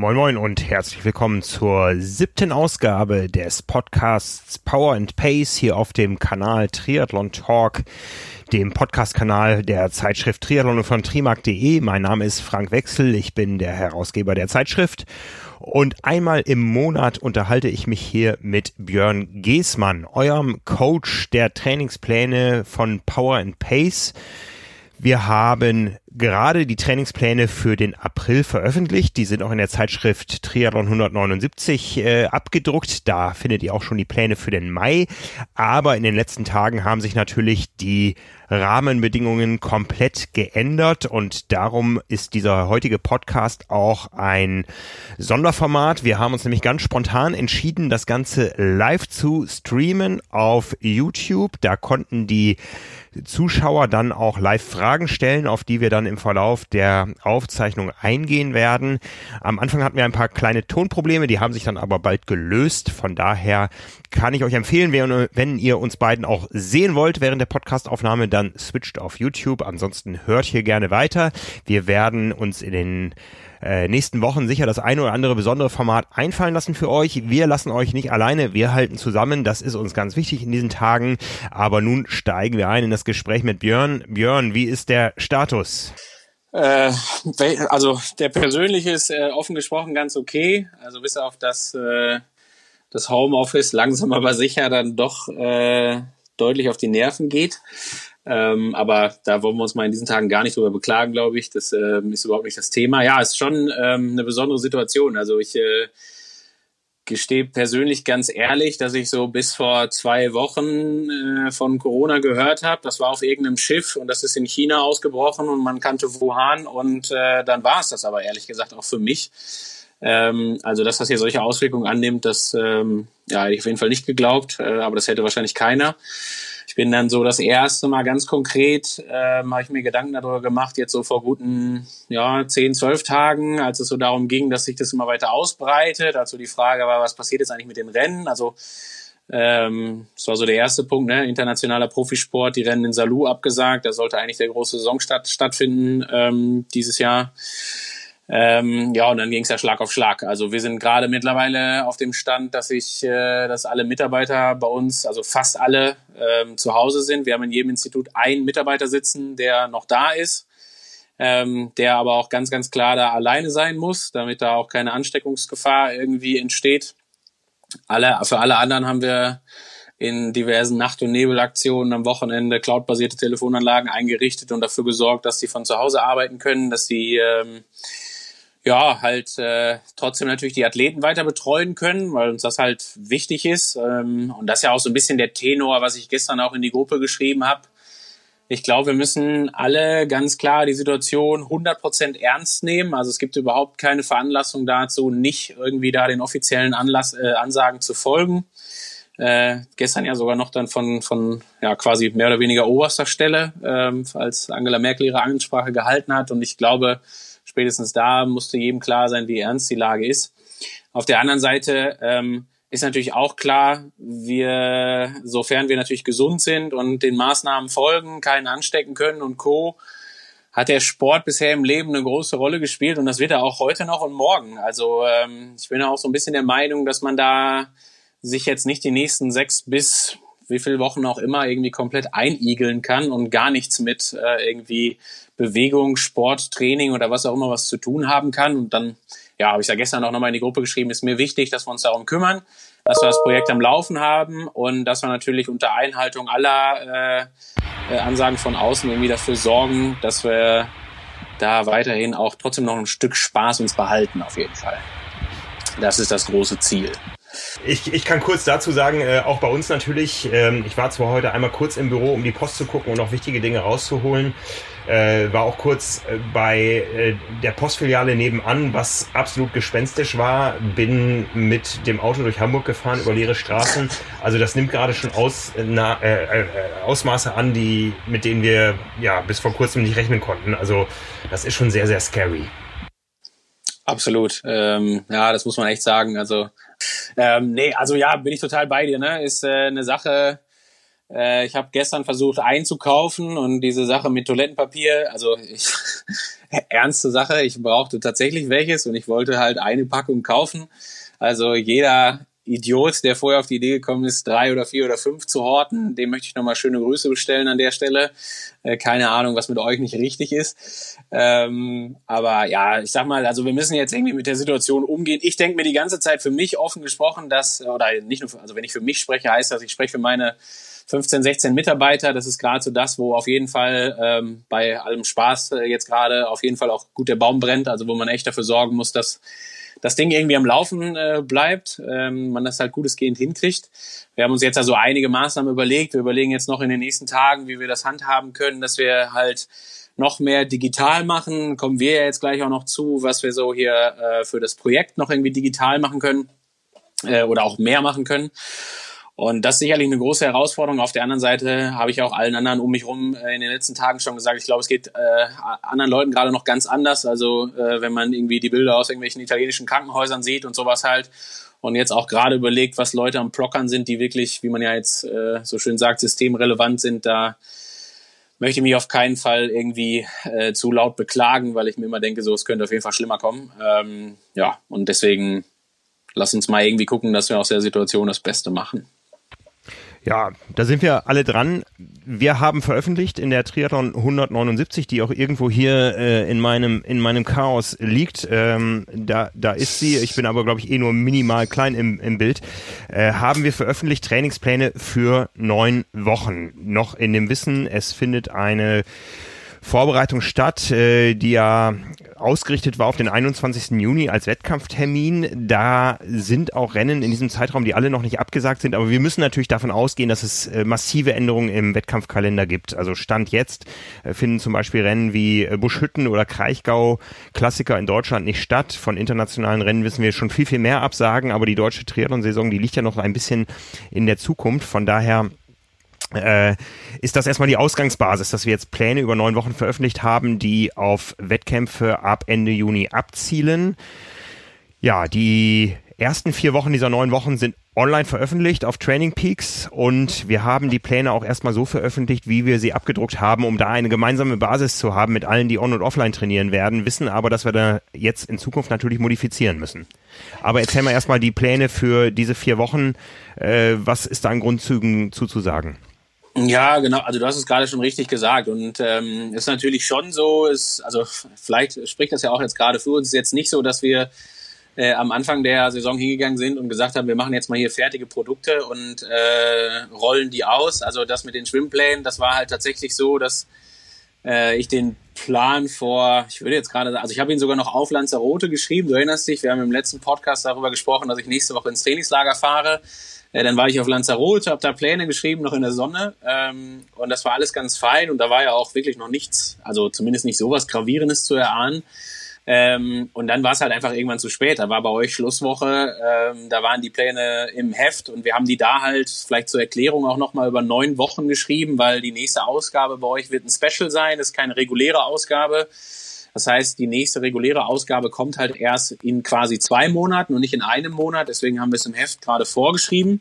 Moin Moin und herzlich willkommen zur siebten Ausgabe des Podcasts Power and Pace hier auf dem Kanal Triathlon Talk, dem Podcast-Kanal der Zeitschrift Triathlon von trimark.de. Mein Name ist Frank Wechsel, ich bin der Herausgeber der Zeitschrift und einmal im Monat unterhalte ich mich hier mit Björn Geßmann, eurem Coach der Trainingspläne von Power and Pace. Wir haben gerade die Trainingspläne für den April veröffentlicht. Die sind auch in der Zeitschrift Triathlon 179 äh, abgedruckt. Da findet ihr auch schon die Pläne für den Mai. Aber in den letzten Tagen haben sich natürlich die Rahmenbedingungen komplett geändert und darum ist dieser heutige Podcast auch ein Sonderformat. Wir haben uns nämlich ganz spontan entschieden, das Ganze live zu streamen auf YouTube. Da konnten die Zuschauer dann auch live Fragen stellen, auf die wir dann im Verlauf der Aufzeichnung eingehen werden. Am Anfang hatten wir ein paar kleine Tonprobleme, die haben sich dann aber bald gelöst. Von daher kann ich euch empfehlen, wenn ihr uns beiden auch sehen wollt während der Podcastaufnahme, dann switcht auf YouTube. Ansonsten hört hier gerne weiter. Wir werden uns in den äh, nächsten Wochen sicher das eine oder andere besondere Format einfallen lassen für euch. Wir lassen euch nicht alleine, wir halten zusammen. Das ist uns ganz wichtig in diesen Tagen. Aber nun steigen wir ein in das Gespräch mit Björn. Björn, wie ist der Status? Äh, also der persönliche ist äh, offen gesprochen ganz okay. Also bis auf das, äh, das Homeoffice langsam aber sicher dann doch äh, deutlich auf die Nerven geht. Ähm, aber da wollen wir uns mal in diesen Tagen gar nicht drüber beklagen, glaube ich. Das ähm, ist überhaupt nicht das Thema. Ja, ist schon ähm, eine besondere Situation. Also ich äh, gestehe persönlich ganz ehrlich, dass ich so bis vor zwei Wochen äh, von Corona gehört habe. Das war auf irgendeinem Schiff und das ist in China ausgebrochen und man kannte Wuhan und äh, dann war es das aber ehrlich gesagt auch für mich. Ähm, also dass das hier solche Auswirkungen annimmt, das ähm, ja, hätte ich auf jeden Fall nicht geglaubt, äh, aber das hätte wahrscheinlich keiner bin dann so das erste Mal ganz konkret, ähm, habe ich mir Gedanken darüber gemacht, jetzt so vor guten ja, 10, 12 Tagen, als es so darum ging, dass sich das immer weiter ausbreitet. Also die Frage war, was passiert jetzt eigentlich mit den Rennen? Also ähm, das war so der erste Punkt, ne? internationaler Profisport, die Rennen in Salou abgesagt. Da sollte eigentlich der große Saison statt, stattfinden ähm, dieses Jahr. Ähm, ja, und dann ging es ja Schlag auf Schlag. Also wir sind gerade mittlerweile auf dem Stand, dass ich, äh, dass alle Mitarbeiter bei uns, also fast alle, ähm, zu Hause sind. Wir haben in jedem Institut einen Mitarbeiter sitzen, der noch da ist, ähm, der aber auch ganz, ganz klar da alleine sein muss, damit da auch keine Ansteckungsgefahr irgendwie entsteht. Alle, für alle anderen haben wir in diversen Nacht- und Nebelaktionen am Wochenende cloudbasierte Telefonanlagen eingerichtet und dafür gesorgt, dass sie von zu Hause arbeiten können, dass sie ähm, ja, halt äh, trotzdem natürlich die Athleten weiter betreuen können, weil uns das halt wichtig ist. Ähm, und das ist ja auch so ein bisschen der Tenor, was ich gestern auch in die Gruppe geschrieben habe. Ich glaube, wir müssen alle ganz klar die Situation 100% ernst nehmen. Also es gibt überhaupt keine Veranlassung dazu, nicht irgendwie da den offiziellen Anlass, äh, Ansagen zu folgen. Äh, gestern ja sogar noch dann von, von ja, quasi mehr oder weniger oberster Stelle, ähm, als Angela Merkel ihre Ansprache gehalten hat. Und ich glaube, spätestens da musste jedem klar sein, wie ernst die Lage ist. Auf der anderen Seite ähm, ist natürlich auch klar, wir, sofern wir natürlich gesund sind und den Maßnahmen folgen, keinen anstecken können und Co., hat der Sport bisher im Leben eine große Rolle gespielt und das wird er auch heute noch und morgen. Also ähm, ich bin auch so ein bisschen der Meinung, dass man da sich jetzt nicht die nächsten sechs bis wie viele Wochen auch immer irgendwie komplett einigeln kann und gar nichts mit äh, irgendwie Bewegung, Sport, Training oder was auch immer was zu tun haben kann. Und dann, ja, habe ich ja gestern auch nochmal in die Gruppe geschrieben, ist mir wichtig, dass wir uns darum kümmern, dass wir das Projekt am Laufen haben und dass wir natürlich unter Einhaltung aller äh, äh, Ansagen von außen irgendwie dafür sorgen, dass wir da weiterhin auch trotzdem noch ein Stück Spaß uns behalten, auf jeden Fall. Das ist das große Ziel. Ich, ich kann kurz dazu sagen, äh, auch bei uns natürlich, ähm, ich war zwar heute einmal kurz im Büro, um die Post zu gucken und noch wichtige Dinge rauszuholen äh, war auch kurz äh, bei äh, der Postfiliale nebenan, was absolut gespenstisch war. Bin mit dem Auto durch Hamburg gefahren über leere Straßen. Also das nimmt gerade schon aus, na, äh, äh, Ausmaße an, die mit denen wir ja bis vor kurzem nicht rechnen konnten. Also das ist schon sehr sehr scary. Absolut. Ähm, ja, das muss man echt sagen. Also ähm, nee, also ja, bin ich total bei dir. Ne, ist eine Sache Äh, ich habe gestern versucht einzukaufen und diese Sache mit Toilettenpapier, also ich, ernste Sache, ich brauchte tatsächlich welches und ich wollte halt eine Packung kaufen. Also jeder Idiot, der vorher auf die Idee gekommen ist, drei oder vier oder fünf zu horten, dem möchte ich nochmal schöne Grüße bestellen an der Stelle. Äh, keine Ahnung, was mit euch nicht richtig ist. Ähm, aber ja, ich sag mal, also wir müssen jetzt irgendwie mit der Situation umgehen. Ich denke mir die ganze Zeit für mich offen gesprochen, dass, oder nicht nur, also wenn ich für mich spreche, heißt das, ich spreche für meine 15, 16 Mitarbeiter. Das ist gerade so das, wo auf jeden Fall ähm, bei allem Spaß äh, jetzt gerade auf jeden Fall auch gut der Baum brennt. Also wo man echt dafür sorgen muss, dass das Ding irgendwie am Laufen äh, bleibt, ähm, man das halt gutesgehend hinkriegt. Wir haben uns jetzt also einige Maßnahmen überlegt. Wir überlegen jetzt noch in den nächsten Tagen, wie wir das handhaben können, dass wir halt noch mehr digital machen. Kommen wir ja jetzt gleich auch noch zu, was wir so hier äh, für das Projekt noch irgendwie digital machen können äh, oder auch mehr machen können. Und das ist sicherlich eine große Herausforderung. Auf der anderen Seite habe ich auch allen anderen um mich rum äh, in den letzten Tagen schon gesagt, ich glaube, es geht äh, anderen Leuten gerade noch ganz anders. Also äh, wenn man irgendwie die Bilder aus irgendwelchen italienischen Krankenhäusern sieht und sowas halt. Und jetzt auch gerade überlegt, was Leute am Plockern sind, die wirklich, wie man ja jetzt äh, so schön sagt, systemrelevant sind, da möchte ich mich auf keinen Fall irgendwie äh, zu laut beklagen, weil ich mir immer denke, so es könnte auf jeden Fall schlimmer kommen. Ähm, ja, und deswegen lass uns mal irgendwie gucken, dass wir aus der Situation das Beste machen. Ja, da sind wir alle dran. Wir haben veröffentlicht in der Triathlon 179, die auch irgendwo hier äh, in meinem in meinem Chaos liegt. Ähm, da da ist sie. Ich bin aber glaube ich eh nur minimal klein im, im Bild. Äh, haben wir veröffentlicht Trainingspläne für neun Wochen. Noch in dem Wissen, es findet eine Vorbereitung statt, äh, die ja ausgerichtet war auf den 21. Juni als Wettkampftermin. Da sind auch Rennen in diesem Zeitraum, die alle noch nicht abgesagt sind, aber wir müssen natürlich davon ausgehen, dass es äh, massive Änderungen im Wettkampfkalender gibt. Also Stand jetzt äh, finden zum Beispiel Rennen wie äh, Buschhütten oder Kraichgau Klassiker in Deutschland nicht statt. Von internationalen Rennen wissen wir schon viel, viel mehr absagen, aber die deutsche Triathlon-Saison, die liegt ja noch ein bisschen in der Zukunft. Von daher äh, ist das erstmal die Ausgangsbasis, dass wir jetzt Pläne über neun Wochen veröffentlicht haben, die auf Wettkämpfe ab Ende Juni abzielen. Ja, die ersten vier Wochen dieser neun Wochen sind online veröffentlicht auf Training Peaks und wir haben die Pläne auch erstmal so veröffentlicht, wie wir sie abgedruckt haben, um da eine gemeinsame Basis zu haben mit allen, die on- und offline trainieren werden, wissen aber, dass wir da jetzt in Zukunft natürlich modifizieren müssen. Aber erzähl mal erstmal die Pläne für diese vier Wochen. Äh, was ist da an Grundzügen zuzusagen? Ja, genau. Also du hast es gerade schon richtig gesagt und ähm, ist natürlich schon so. Ist also vielleicht spricht das ja auch jetzt gerade für uns. Ist jetzt nicht so, dass wir äh, am Anfang der Saison hingegangen sind und gesagt haben, wir machen jetzt mal hier fertige Produkte und äh, rollen die aus. Also das mit den Schwimmplänen, das war halt tatsächlich so, dass äh, ich den Plan vor, ich würde jetzt gerade, also ich habe ihn sogar noch auf Lanzarote geschrieben. Du erinnerst dich, wir haben im letzten Podcast darüber gesprochen, dass ich nächste Woche ins Trainingslager fahre. Äh, dann war ich auf Lanzarote, habe da Pläne geschrieben, noch in der Sonne. Ähm, und das war alles ganz fein. Und da war ja auch wirklich noch nichts, also zumindest nicht sowas Gravierendes zu erahnen. Ähm, und dann war es halt einfach irgendwann zu spät. Da war bei euch Schlusswoche, ähm, da waren die Pläne im Heft und wir haben die da halt vielleicht zur Erklärung auch nochmal über neun Wochen geschrieben, weil die nächste Ausgabe bei euch wird ein Special sein, das ist keine reguläre Ausgabe. Das heißt, die nächste reguläre Ausgabe kommt halt erst in quasi zwei Monaten und nicht in einem Monat. Deswegen haben wir es im Heft gerade vorgeschrieben.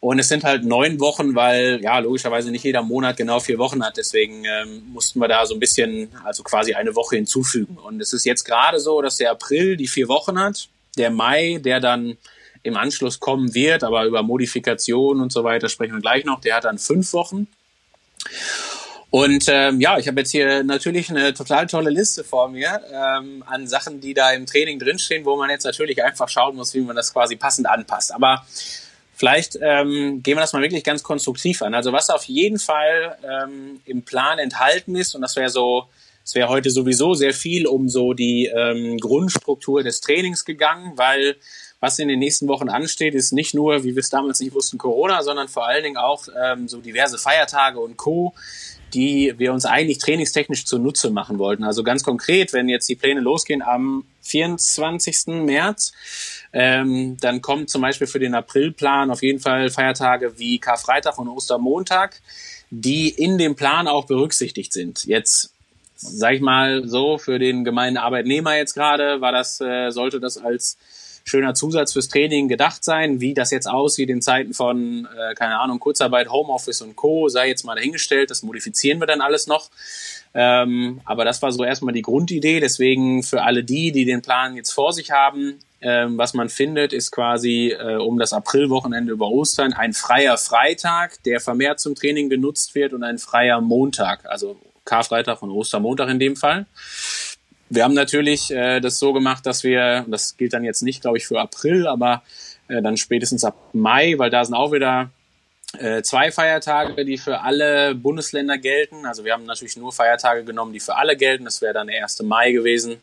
Und es sind halt neun Wochen, weil ja logischerweise nicht jeder Monat genau vier Wochen hat. Deswegen ähm, mussten wir da so ein bisschen, also quasi eine Woche hinzufügen. Und es ist jetzt gerade so, dass der April die vier Wochen hat, der Mai, der dann im Anschluss kommen wird, aber über Modifikationen und so weiter sprechen wir gleich noch, der hat dann fünf Wochen. Und ähm, ja, ich habe jetzt hier natürlich eine total tolle Liste vor mir ähm, an Sachen, die da im Training drinstehen, wo man jetzt natürlich einfach schauen muss, wie man das quasi passend anpasst. Aber vielleicht ähm, gehen wir das mal wirklich ganz konstruktiv an. Also was auf jeden Fall ähm, im Plan enthalten ist, und das wäre so, es wäre heute sowieso sehr viel um so die ähm, Grundstruktur des Trainings gegangen, weil was in den nächsten Wochen ansteht, ist nicht nur, wie wir es damals nicht wussten, Corona, sondern vor allen Dingen auch ähm, so diverse Feiertage und Co die wir uns eigentlich trainingstechnisch zunutze machen wollten. Also ganz konkret, wenn jetzt die Pläne losgehen am 24. März, ähm, dann kommt zum Beispiel für den Aprilplan auf jeden Fall Feiertage wie Karfreitag und Ostermontag, die in dem Plan auch berücksichtigt sind. Jetzt sag ich mal so, für den gemeinen Arbeitnehmer jetzt gerade war das, äh, sollte das als schöner Zusatz fürs Training gedacht sein. Wie das jetzt aussieht in Zeiten von, äh, keine Ahnung, Kurzarbeit, Homeoffice und Co., sei jetzt mal dahingestellt. Das modifizieren wir dann alles noch. Ähm, aber das war so erstmal die Grundidee. Deswegen für alle die, die den Plan jetzt vor sich haben, ähm, was man findet, ist quasi äh, um das Aprilwochenende über Ostern ein freier Freitag, der vermehrt zum Training genutzt wird und ein freier Montag, also Karfreitag und Ostermontag in dem Fall. Wir haben natürlich äh, das so gemacht, dass wir, das gilt dann jetzt nicht, glaube ich, für April, aber äh, dann spätestens ab Mai, weil da sind auch wieder äh, zwei Feiertage, die für alle Bundesländer gelten. Also wir haben natürlich nur Feiertage genommen, die für alle gelten. Das wäre dann der 1. Mai gewesen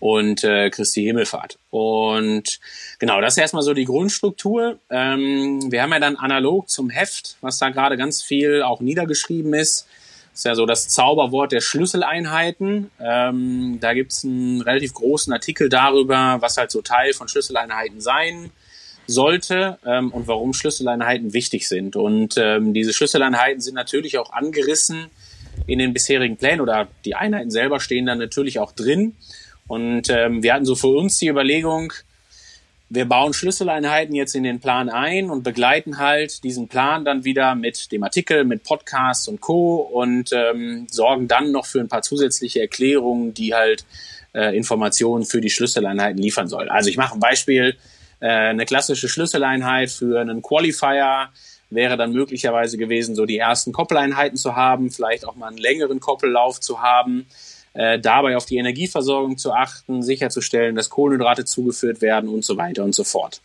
und äh, Christi Himmelfahrt. Und genau, das ist erstmal so die Grundstruktur. Ähm, wir haben ja dann analog zum Heft, was da gerade ganz viel auch niedergeschrieben ist, ist ja so das Zauberwort der Schlüsseleinheiten. Ähm, da gibt's einen relativ großen Artikel darüber, was halt so Teil von Schlüsseleinheiten sein sollte ähm, und warum Schlüsseleinheiten wichtig sind. Und ähm, diese Schlüsseleinheiten sind natürlich auch angerissen in den bisherigen Plänen oder die Einheiten selber stehen dann natürlich auch drin. Und ähm, wir hatten so für uns die Überlegung, wir bauen Schlüsseleinheiten jetzt in den Plan ein und begleiten halt diesen Plan dann wieder mit dem Artikel, mit Podcasts und Co. und ähm, sorgen dann noch für ein paar zusätzliche Erklärungen, die halt äh, Informationen für die Schlüsseleinheiten liefern soll. Also ich mache ein Beispiel, äh, eine klassische Schlüsseleinheit für einen Qualifier wäre dann möglicherweise gewesen, so die ersten Koppeleinheiten zu haben, vielleicht auch mal einen längeren Koppellauf zu haben äh, dabei auf die Energieversorgung zu achten, sicherzustellen, dass Kohlenhydrate zugeführt werden und so weiter und so fort.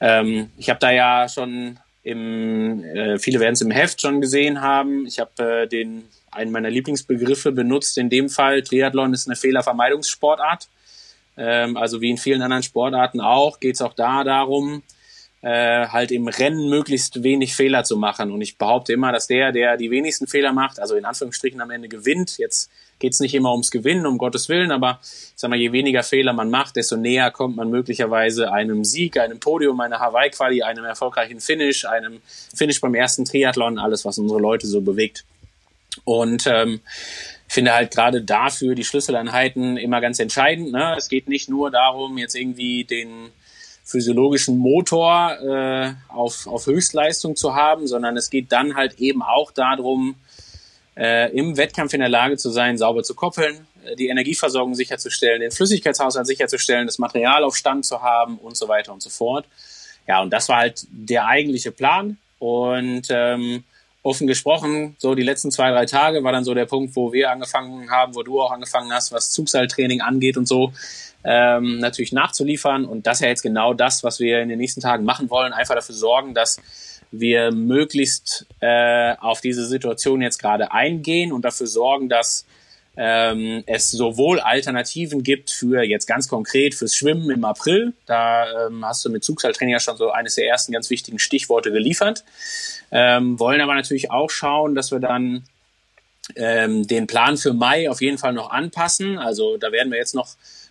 Ähm, ich habe da ja schon im, äh, viele werden es im Heft schon gesehen haben. Ich habe äh, den einen meiner Lieblingsbegriffe benutzt. In dem Fall Triathlon ist eine Fehlervermeidungssportart. Ähm, also wie in vielen anderen Sportarten auch, geht es auch da darum, äh, halt im Rennen möglichst wenig Fehler zu machen. Und ich behaupte immer, dass der, der die wenigsten Fehler macht, also in Anführungsstrichen am Ende gewinnt. Jetzt geht es nicht immer ums Gewinnen, um Gottes Willen, aber ich sag mal, je weniger Fehler man macht, desto näher kommt man möglicherweise einem Sieg, einem Podium, einer Hawaii-Quali, einem erfolgreichen Finish, einem Finish beim ersten Triathlon, alles, was unsere Leute so bewegt. Und ähm, finde halt gerade dafür die Schlüsseleinheiten immer ganz entscheidend. Ne? Es geht nicht nur darum, jetzt irgendwie den physiologischen Motor äh, auf, auf Höchstleistung zu haben, sondern es geht dann halt eben auch darum, äh, im Wettkampf in der Lage zu sein, sauber zu koppeln, äh, die Energieversorgung sicherzustellen, den Flüssigkeitshaushalt sicherzustellen, das Material auf Stand zu haben und so weiter und so fort. Ja, und das war halt der eigentliche Plan. Und ähm, offen gesprochen, so die letzten zwei, drei Tage war dann so der Punkt, wo wir angefangen haben, wo du auch angefangen hast, was Zugseiltraining angeht und so, ähm, natürlich nachzuliefern. Und das ist ja jetzt genau das, was wir in den nächsten Tagen machen wollen. Einfach dafür sorgen, dass wir möglichst äh, auf diese Situation jetzt gerade eingehen und dafür sorgen, dass ähm, es sowohl Alternativen gibt für jetzt ganz konkret fürs Schwimmen im April. Da ähm, hast du mit Zugseiltraining ja schon so eines der ersten ganz wichtigen Stichworte geliefert. Ähm, wollen aber natürlich auch schauen, dass wir dann ähm, den Plan für Mai auf jeden Fall noch anpassen. Also da werden wir jetzt noch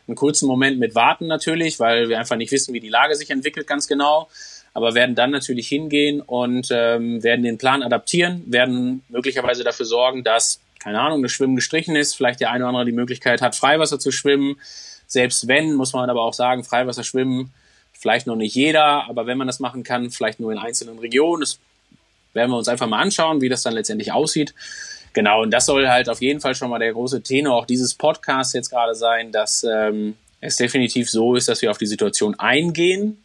einen kurzen Moment mit warten natürlich, weil wir einfach nicht wissen, wie die Lage sich entwickelt ganz genau aber werden dann natürlich hingehen und ähm, werden den Plan adaptieren, werden möglicherweise dafür sorgen, dass, keine Ahnung, das Schwimmen gestrichen ist, vielleicht der eine oder andere die Möglichkeit hat, Freiwasser zu schwimmen. Selbst wenn, muss man aber auch sagen, Freiwasser schwimmen, vielleicht noch nicht jeder, aber wenn man das machen kann, vielleicht nur in einzelnen Regionen. Das werden wir uns einfach mal anschauen, wie das dann letztendlich aussieht. Genau, und das soll halt auf jeden Fall schon mal der große Tenor auch dieses Podcasts jetzt gerade sein, dass ähm, es definitiv so ist, dass wir auf die Situation eingehen,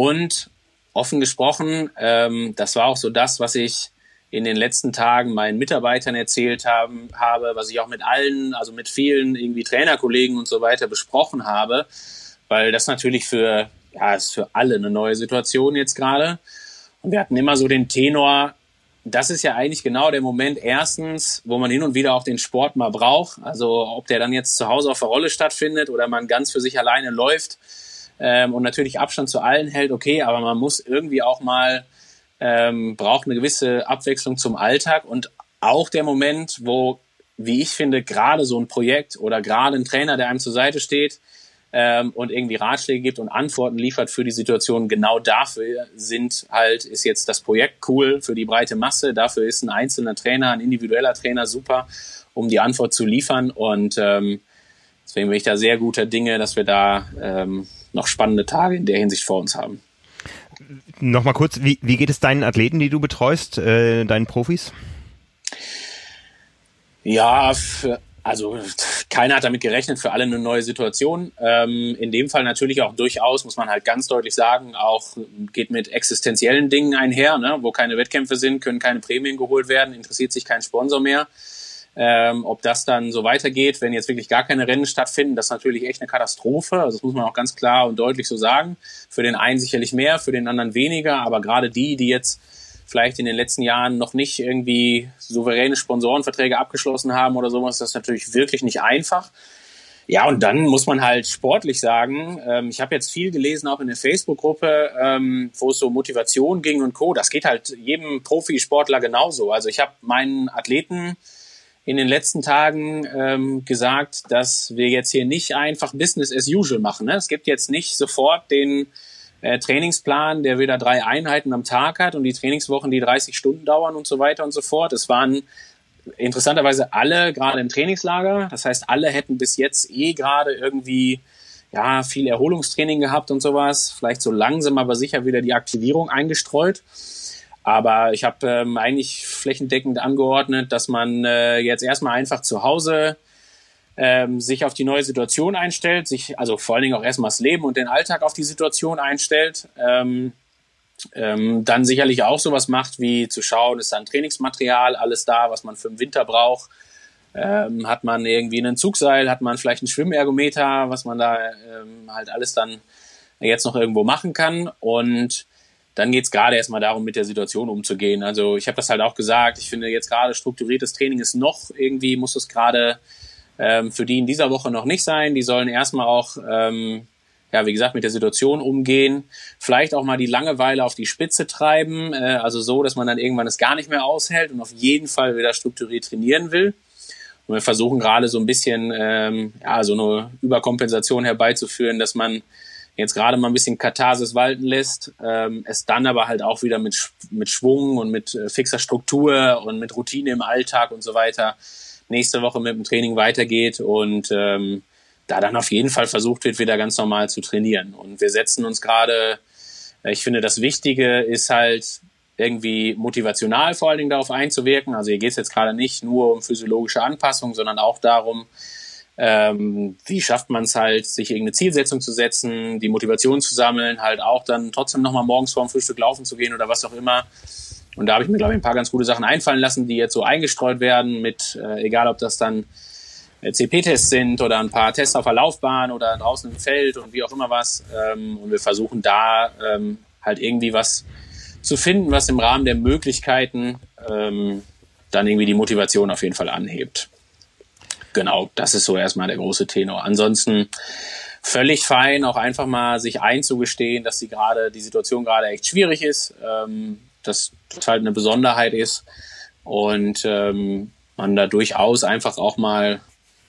und offen gesprochen, ähm, das war auch so das, was ich in den letzten Tagen meinen Mitarbeitern erzählt haben, habe, was ich auch mit allen, also mit vielen irgendwie Trainerkollegen und so weiter besprochen habe, weil das natürlich für, ja, ist für alle eine neue Situation jetzt gerade. Und wir hatten immer so den Tenor, das ist ja eigentlich genau der Moment erstens, wo man hin und wieder auch den Sport mal braucht. Also ob der dann jetzt zu Hause auf der Rolle stattfindet oder man ganz für sich alleine läuft, ähm, und natürlich Abstand zu allen hält, okay, aber man muss irgendwie auch mal, ähm, braucht eine gewisse Abwechslung zum Alltag und auch der Moment, wo, wie ich finde, gerade so ein Projekt oder gerade ein Trainer, der einem zur Seite steht, ähm, und irgendwie Ratschläge gibt und Antworten liefert für die Situation. Genau dafür sind halt, ist jetzt das Projekt cool für die breite Masse. Dafür ist ein einzelner Trainer, ein individueller Trainer super, um die Antwort zu liefern. Und ähm, Deswegen bin ich da sehr guter Dinge, dass wir da ähm, noch spannende Tage in der Hinsicht vor uns haben. Nochmal kurz, wie, wie geht es deinen Athleten, die du betreust, äh, deinen Profis? Ja, für, also keiner hat damit gerechnet, für alle eine neue Situation. Ähm, in dem Fall natürlich auch durchaus, muss man halt ganz deutlich sagen, auch geht mit existenziellen Dingen einher, ne? wo keine Wettkämpfe sind, können keine Prämien geholt werden, interessiert sich kein Sponsor mehr. Ähm, ob das dann so weitergeht, wenn jetzt wirklich gar keine Rennen stattfinden, das ist natürlich echt eine Katastrophe. Also das muss man auch ganz klar und deutlich so sagen. Für den einen sicherlich mehr, für den anderen weniger, aber gerade die, die jetzt vielleicht in den letzten Jahren noch nicht irgendwie souveräne Sponsorenverträge abgeschlossen haben oder sowas, das ist natürlich wirklich nicht einfach. Ja, und dann muss man halt sportlich sagen, ähm, ich habe jetzt viel gelesen, auch in der Facebook-Gruppe, ähm, wo es so Motivation ging und Co. Das geht halt jedem Profisportler genauso. Also ich habe meinen Athleten in den letzten Tagen ähm, gesagt, dass wir jetzt hier nicht einfach Business as usual machen. Ne? Es gibt jetzt nicht sofort den äh, Trainingsplan, der wieder drei Einheiten am Tag hat und die Trainingswochen, die 30 Stunden dauern und so weiter und so fort. Es waren interessanterweise alle gerade im Trainingslager. Das heißt, alle hätten bis jetzt eh gerade irgendwie ja viel Erholungstraining gehabt und sowas. Vielleicht so langsam, aber sicher wieder die Aktivierung eingestreut. Aber ich habe ähm, eigentlich flächendeckend angeordnet, dass man äh, jetzt erstmal einfach zu Hause ähm, sich auf die neue Situation einstellt, sich also vor allen Dingen auch erstmal das Leben und den Alltag auf die Situation einstellt. Ähm, ähm, dann sicherlich auch sowas macht, wie zu schauen, ist dann Trainingsmaterial alles da, was man für den Winter braucht. Ähm, hat man irgendwie einen Zugseil, hat man vielleicht einen Schwimmergometer, was man da ähm, halt alles dann jetzt noch irgendwo machen kann. Und dann geht es gerade erstmal darum, mit der Situation umzugehen. Also ich habe das halt auch gesagt, ich finde jetzt gerade strukturiertes Training ist noch irgendwie, muss es gerade ähm, für die in dieser Woche noch nicht sein. Die sollen erstmal auch, ähm, ja, wie gesagt, mit der Situation umgehen. Vielleicht auch mal die Langeweile auf die Spitze treiben. Äh, also so, dass man dann irgendwann es gar nicht mehr aushält und auf jeden Fall wieder strukturiert trainieren will. Und wir versuchen gerade so ein bisschen, ähm, ja, so eine Überkompensation herbeizuführen, dass man jetzt gerade mal ein bisschen Katharsis walten lässt, ähm, es dann aber halt auch wieder mit, mit Schwung und mit äh, fixer Struktur und mit Routine im Alltag und so weiter nächste Woche mit dem Training weitergeht und ähm, da dann auf jeden Fall versucht wird, wieder ganz normal zu trainieren. Und wir setzen uns gerade, äh, ich finde, das Wichtige ist halt irgendwie motivational vor allen Dingen darauf einzuwirken. Also hier geht es jetzt gerade nicht nur um physiologische Anpassung, sondern auch darum, ähm, wie schafft man es halt, sich irgendeine Zielsetzung zu setzen, die Motivation zu sammeln, halt auch dann trotzdem nochmal morgens vor dem Frühstück laufen zu gehen oder was auch immer. Und da habe ich mir, glaube ich, ein paar ganz gute Sachen einfallen lassen, die jetzt so eingestreut werden, mit, äh, egal ob das dann äh, CP-Tests sind oder ein paar Tests auf der Laufbahn oder draußen im Feld und wie auch immer was. Ähm, und wir versuchen da ähm, halt irgendwie was zu finden, was im Rahmen der Möglichkeiten ähm, dann irgendwie die Motivation auf jeden Fall anhebt. Genau, das ist so erstmal der große Tenor. Ansonsten völlig fein, auch einfach mal sich einzugestehen, dass die gerade die Situation gerade echt schwierig ist. Ähm, dass das halt eine Besonderheit ist und ähm, man da durchaus einfach auch mal,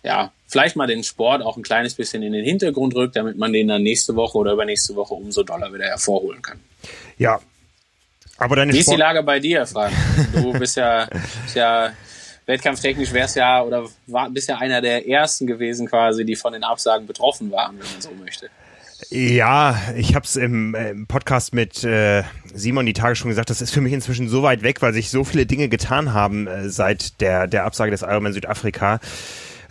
ja, vielleicht mal den Sport auch ein kleines bisschen in den Hintergrund rückt, damit man den dann nächste Woche oder übernächste Woche umso doller wieder hervorholen kann. Ja. Aber deine Wie ist die Lage bei dir, Frank? Du bist ja, bist ja wettkampftechnisch wär's ja oder war, bist ja einer der ersten gewesen quasi, die von den Absagen betroffen waren, wenn man so möchte. Ja, ich habe es im, im, Podcast mit äh, Simon die Tage schon gesagt, das ist für mich inzwischen so weit weg, weil sich so viele Dinge getan haben äh, seit der, der Absage des Ironman Südafrika.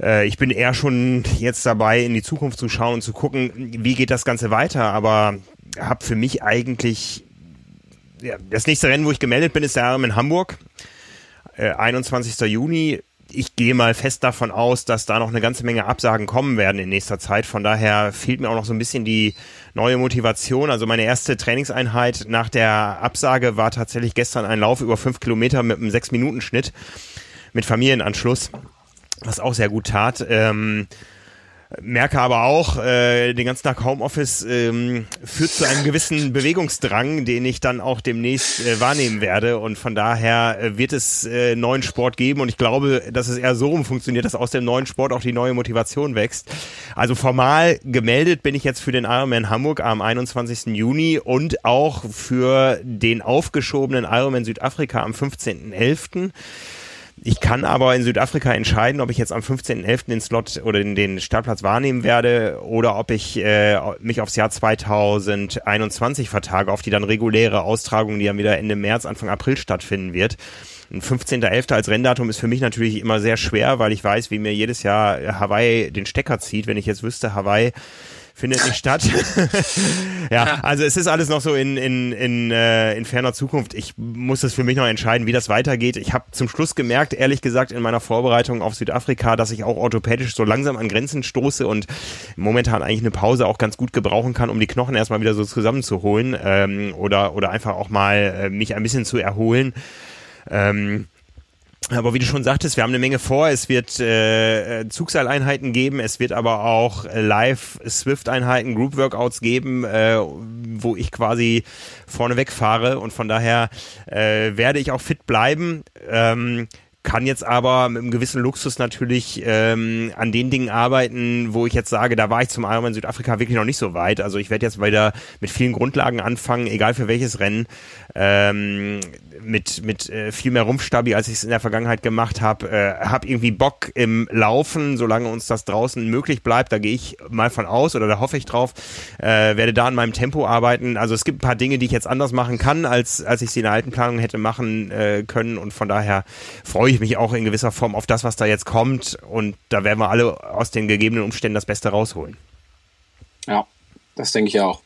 Äh, ich bin eher schon jetzt dabei, in die Zukunft zu schauen und zu gucken, wie geht das Ganze weiter, aber habe für mich eigentlich ja, das nächste Rennen, wo ich gemeldet bin, ist der Ironman Hamburg. 21. Äh, Juni ich gehe mal fest davon aus, dass da noch eine ganze Menge Absagen kommen werden in nächster Zeit. Von daher fehlt mir auch noch so ein bisschen die neue Motivation. Also meine erste Trainingseinheit nach der Absage war tatsächlich gestern ein Lauf über fünf Kilometer mit einem sechs Minuten Schnitt mit Familienanschluss, was auch sehr gut tat. Ähm, merke aber auch, äh, den ganzen Tag Homeoffice ähm, führt zu einem gewissen Bewegungsdrang, den ich dann auch demnächst äh, wahrnehmen werde. Und von daher äh, wird es äh, neuen Sport geben. Und ich glaube, dass es eher so rum funktioniert, dass aus dem neuen Sport auch die neue Motivation wächst. Also formal gemeldet bin ich jetzt für den Ironman Hamburg am 21. Juni und auch für den aufgeschobenen Ironman Südafrika am 15.11 Ich kann aber in Südafrika entscheiden, ob ich jetzt am 15.11. den Slot oder den, den Startplatz wahrnehmen werde oder ob ich äh, mich aufs Jahr 2021 vertage, auf die dann reguläre Austragung, die dann wieder Ende März, Anfang April stattfinden wird. Ein 15.11. als Renndatum ist für mich natürlich immer sehr schwer, weil ich weiß, wie mir jedes Jahr Hawaii den Stecker zieht. Wenn ich jetzt wüsste, Hawaii findet nicht statt. ja, also es ist alles noch so in, in, in, äh, in ferner Zukunft. Ich muss es für mich noch entscheiden, wie das weitergeht. Ich habe zum Schluss gemerkt, ehrlich gesagt, in meiner Vorbereitung auf Südafrika, dass ich auch orthopädisch so langsam an Grenzen stoße und momentan eigentlich eine Pause auch ganz gut gebrauchen kann, um die Knochen erstmal wieder so zusammenzuholen ähm, oder, oder einfach auch mal äh, mich ein bisschen zu erholen. Ähm, aber wie du schon sagtest, wir haben eine Menge vor. Es wird äh, Zugseileinheiten geben, es wird aber auch live Swift-Einheiten, Group-Workouts geben, äh, wo ich quasi vorneweg fahre und von daher äh, werde ich auch fit bleiben. Ähm, kann jetzt aber mit einem gewissen Luxus natürlich ähm, an den Dingen arbeiten, wo ich jetzt sage, da war ich zum Ironman Südafrika wirklich noch nicht so weit. Also ich werde jetzt wieder mit vielen Grundlagen anfangen, egal für welches Rennen. Ähm, mit, mit äh, viel mehr Rumpfstabi, als ich es in der Vergangenheit gemacht habe. Äh, habe irgendwie Bock im Laufen, solange uns das draußen möglich bleibt. Da gehe ich mal von aus oder da hoffe ich drauf. Äh, werde da in meinem Tempo arbeiten. Also es gibt ein paar Dinge, die ich jetzt anders machen kann, als, als ich sie in der alten Planung hätte machen äh, können. Und von daher freue ich mich auch in gewisser Form auf das, was da jetzt kommt. Und da werden wir alle aus den gegebenen Umständen das Beste rausholen. Ja, das denke ich auch.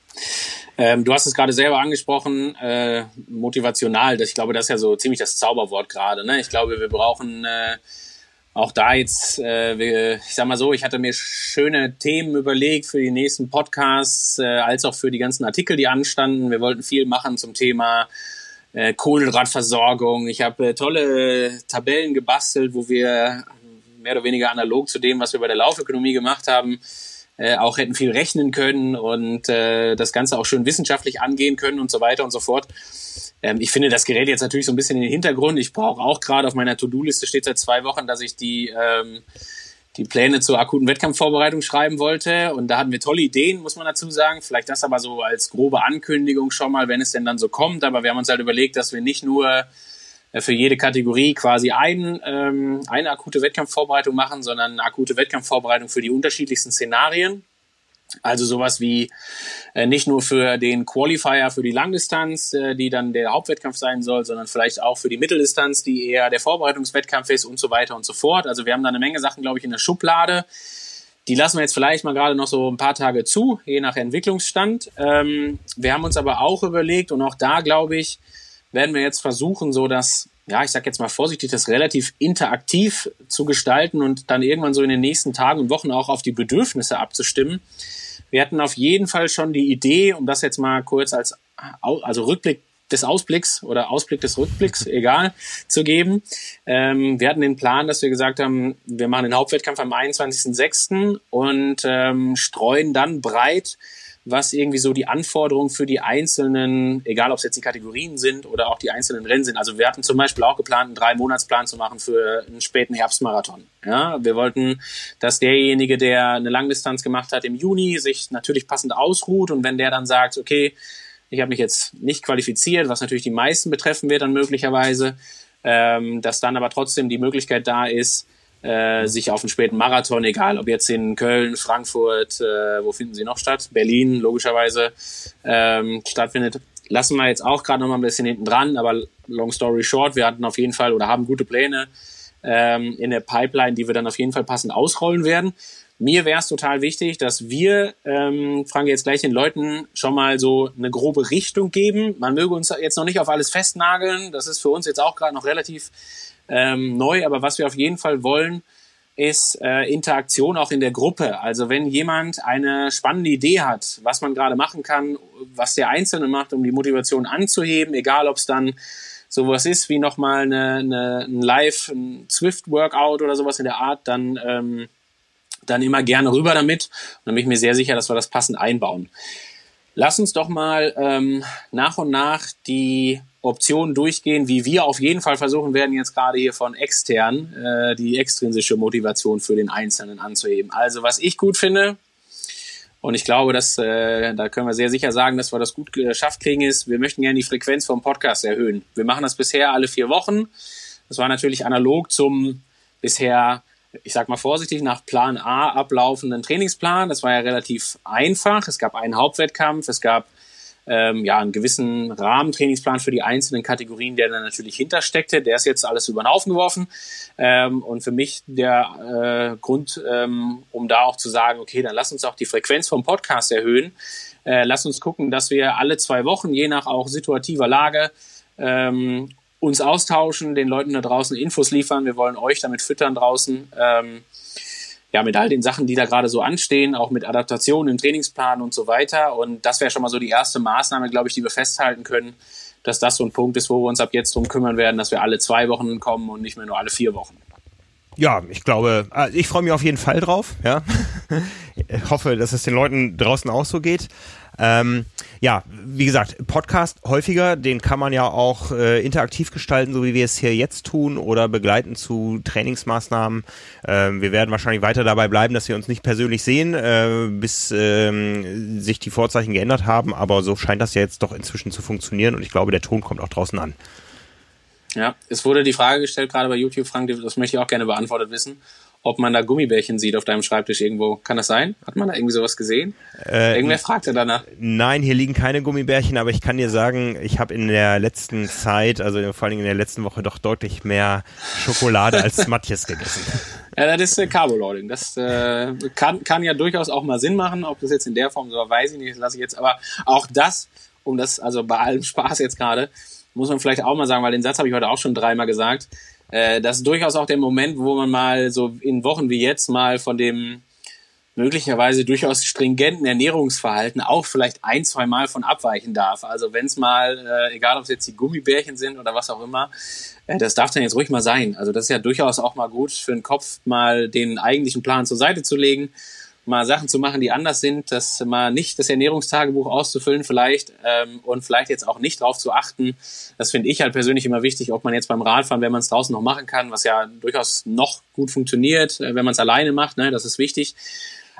Ähm, du hast es gerade selber angesprochen, äh, motivational. Ich glaube, das ist ja so ziemlich das Zauberwort gerade. Ne? Ich glaube, wir brauchen äh, auch da jetzt, äh, wir, ich sag mal so, ich hatte mir schöne Themen überlegt für die nächsten Podcasts, äh, als auch für die ganzen Artikel, die anstanden. Wir wollten viel machen zum Thema äh, Kohlenhydratversorgung. Ich habe äh, tolle Tabellen gebastelt, wo wir mehr oder weniger analog zu dem, was wir bei der Laufökonomie gemacht haben, äh, auch hätten viel rechnen können und äh, das Ganze auch schön wissenschaftlich angehen können und so weiter und so fort. Ähm, ich finde das Gerät jetzt natürlich so ein bisschen in den Hintergrund. Ich brauche auch gerade auf meiner To-Do-Liste steht seit zwei Wochen, dass ich die ähm, die Pläne zur akuten Wettkampfvorbereitung schreiben wollte. Und da hatten wir tolle Ideen, muss man dazu sagen. Vielleicht das aber so als grobe Ankündigung schon mal, wenn es denn dann so kommt. Aber wir haben uns halt überlegt, dass wir nicht nur äh, für jede Kategorie quasi ein, ähm, eine akute Wettkampfvorbereitung machen, sondern eine akute Wettkampfvorbereitung für die unterschiedlichsten Szenarien. Also sowas wie äh, nicht nur für den Qualifier für die Langdistanz, äh, die dann der Hauptwettkampf sein soll, sondern vielleicht auch für die Mitteldistanz, die eher der Vorbereitungswettkampf ist und so weiter und so fort. Also wir haben da eine Menge Sachen, glaube ich, in der Schublade. Die lassen wir jetzt vielleicht mal gerade noch so ein paar Tage zu, je nach Entwicklungsstand. Ähm, wir haben uns aber auch überlegt und auch da, glaube ich, werden wir jetzt versuchen, so dass, ja, ich sag jetzt mal vorsichtig, das relativ interaktiv zu gestalten und dann irgendwann so in den nächsten Tagen und Wochen auch auf die Bedürfnisse abzustimmen. Wir hatten auf jeden Fall schon die Idee, um das jetzt mal kurz als also Rückblick des Ausblicks oder Ausblick des Rückblicks, egal, zu geben. Ähm, wir hatten den Plan, dass wir gesagt haben, wir machen den Hauptwettkampf am 21.06. und ähm, streuen dann breit was irgendwie so die Anforderungen für die einzelnen, egal ob es jetzt die Kategorien sind oder auch die einzelnen Rennen sind. Also wir hatten zum Beispiel auch geplant, einen Drei-Monats-Plan zu machen für einen späten Herbstmarathon. Ja, wir wollten, dass derjenige, der eine Langdistanz gemacht hat im Juni, sich natürlich passend ausruht und wenn der dann sagt, okay, ich habe mich jetzt nicht qualifiziert, was natürlich die meisten betreffen wird dann möglicherweise, ähm, dass dann aber trotzdem die Möglichkeit da ist, äh, sich auf einen späten Marathon, egal ob jetzt in Köln, Frankfurt, äh, wo finden sie noch statt? Berlin, logischerweise, ähm, stattfindet. Lassen wir jetzt auch gerade noch mal ein bisschen hinten dran, aber long story short, wir hatten auf jeden Fall oder haben gute Pläne ähm, in der Pipeline, die wir dann auf jeden Fall passend ausrollen werden. Mir wäre es total wichtig, dass wir, ähm, Frank, jetzt gleich den Leuten schon mal so eine grobe Richtung geben. Man möge uns jetzt noch nicht auf alles festnageln. Das ist für uns jetzt auch gerade noch relativ ähm, neu, aber was wir auf jeden Fall wollen, ist äh, Interaktion auch in der Gruppe. Also wenn jemand eine spannende Idee hat, was man gerade machen kann, was der Einzelne macht, um die Motivation anzuheben, egal ob es dann sowas ist wie nochmal eine, eine, ein Live, ein Swift-Workout oder sowas in der Art, dann, ähm, dann immer gerne rüber damit. Und dann bin ich mir sehr sicher, dass wir das passend einbauen. Lass uns doch mal ähm, nach und nach die Optionen durchgehen, wie wir auf jeden Fall versuchen werden, jetzt gerade hier von extern äh, die extrinsische Motivation für den Einzelnen anzuheben. Also was ich gut finde, und ich glaube, dass äh, da können wir sehr sicher sagen, dass wir das gut geschafft kriegen, ist, wir möchten gerne die Frequenz vom Podcast erhöhen. Wir machen das bisher alle vier Wochen. Das war natürlich analog zum bisher, ich sag mal vorsichtig, nach Plan A ablaufenden Trainingsplan. Das war ja relativ einfach. Es gab einen Hauptwettkampf, es gab ähm, ja einen gewissen Rahmentrainingsplan für die einzelnen Kategorien, der dann natürlich hintersteckte. Der ist jetzt alles über den Haufen geworfen. Ähm, und für mich der äh, Grund, ähm, um da auch zu sagen, okay, dann lass uns auch die Frequenz vom Podcast erhöhen. Äh, lass uns gucken, dass wir alle zwei Wochen, je nach auch situativer Lage, ähm, uns austauschen, den Leuten da draußen Infos liefern. Wir wollen euch damit füttern draußen. Ähm, ja, mit all den Sachen, die da gerade so anstehen, auch mit Adaptation im Trainingsplan und so weiter. Und das wäre schon mal so die erste Maßnahme, glaube ich, die wir festhalten können, dass das so ein Punkt ist, wo wir uns ab jetzt drum kümmern werden, dass wir alle zwei Wochen kommen und nicht mehr nur alle vier Wochen. Ja, ich glaube, äh, ich freue mich auf jeden Fall drauf. Ja, ich hoffe, dass es den Leuten draußen auch so geht. Ähm, ja, wie gesagt, Podcast häufiger, den kann man ja auch äh, interaktiv gestalten, so wie wir es hier jetzt tun oder begleiten zu Trainingsmaßnahmen. Ähm, wir werden wahrscheinlich weiter dabei bleiben, dass wir uns nicht persönlich sehen, äh, bis ähm, sich die Vorzeichen geändert haben, aber so scheint das ja jetzt doch inzwischen zu funktionieren und ich glaube, der Ton kommt auch draußen an. Ja, es wurde die Frage gestellt, gerade bei YouTube, Frank, das möchte ich auch gerne beantwortet wissen, ob man da Gummibärchen sieht auf deinem Schreibtisch irgendwo. Kann das sein? Hat man da irgendwie sowas gesehen? Äh, Irgendwer fragte danach. Nein, hier liegen keine Gummibärchen, aber ich kann dir sagen, ich habe in der letzten Zeit, also vor allen Dingen in der letzten Woche, doch deutlich mehr Schokolade als Matjes gegessen. Ja, das ist äh, Carboloading. Das äh, kann, kann ja durchaus auch mal Sinn machen. Ob das jetzt in der Form so war, weiß ich nicht, das lasse ich jetzt. Aber auch das, um das, also bei allem Spaß jetzt gerade, muss man vielleicht auch mal sagen, weil den Satz habe ich heute auch schon dreimal gesagt äh, das ist durchaus auch der Moment, wo man mal so in Wochen wie jetzt mal von dem möglicherweise durchaus stringenten Ernährungsverhalten auch vielleicht ein, zwei Mal von abweichen darf. Also wenn es mal, äh, egal ob es jetzt die Gummibärchen sind oder was auch immer, äh, das darf dann jetzt ruhig mal sein. Also das ist ja durchaus auch mal gut für den Kopf, mal den eigentlichen Plan zur Seite zu legen mal Sachen zu machen, die anders sind, das mal nicht das Ernährungstagebuch auszufüllen vielleicht ähm, und vielleicht jetzt auch nicht darauf zu achten. Das finde ich halt persönlich immer wichtig, ob man jetzt beim Radfahren, wenn man es draußen noch machen kann, was ja durchaus noch gut funktioniert, äh, wenn man es alleine macht, ne, das ist wichtig.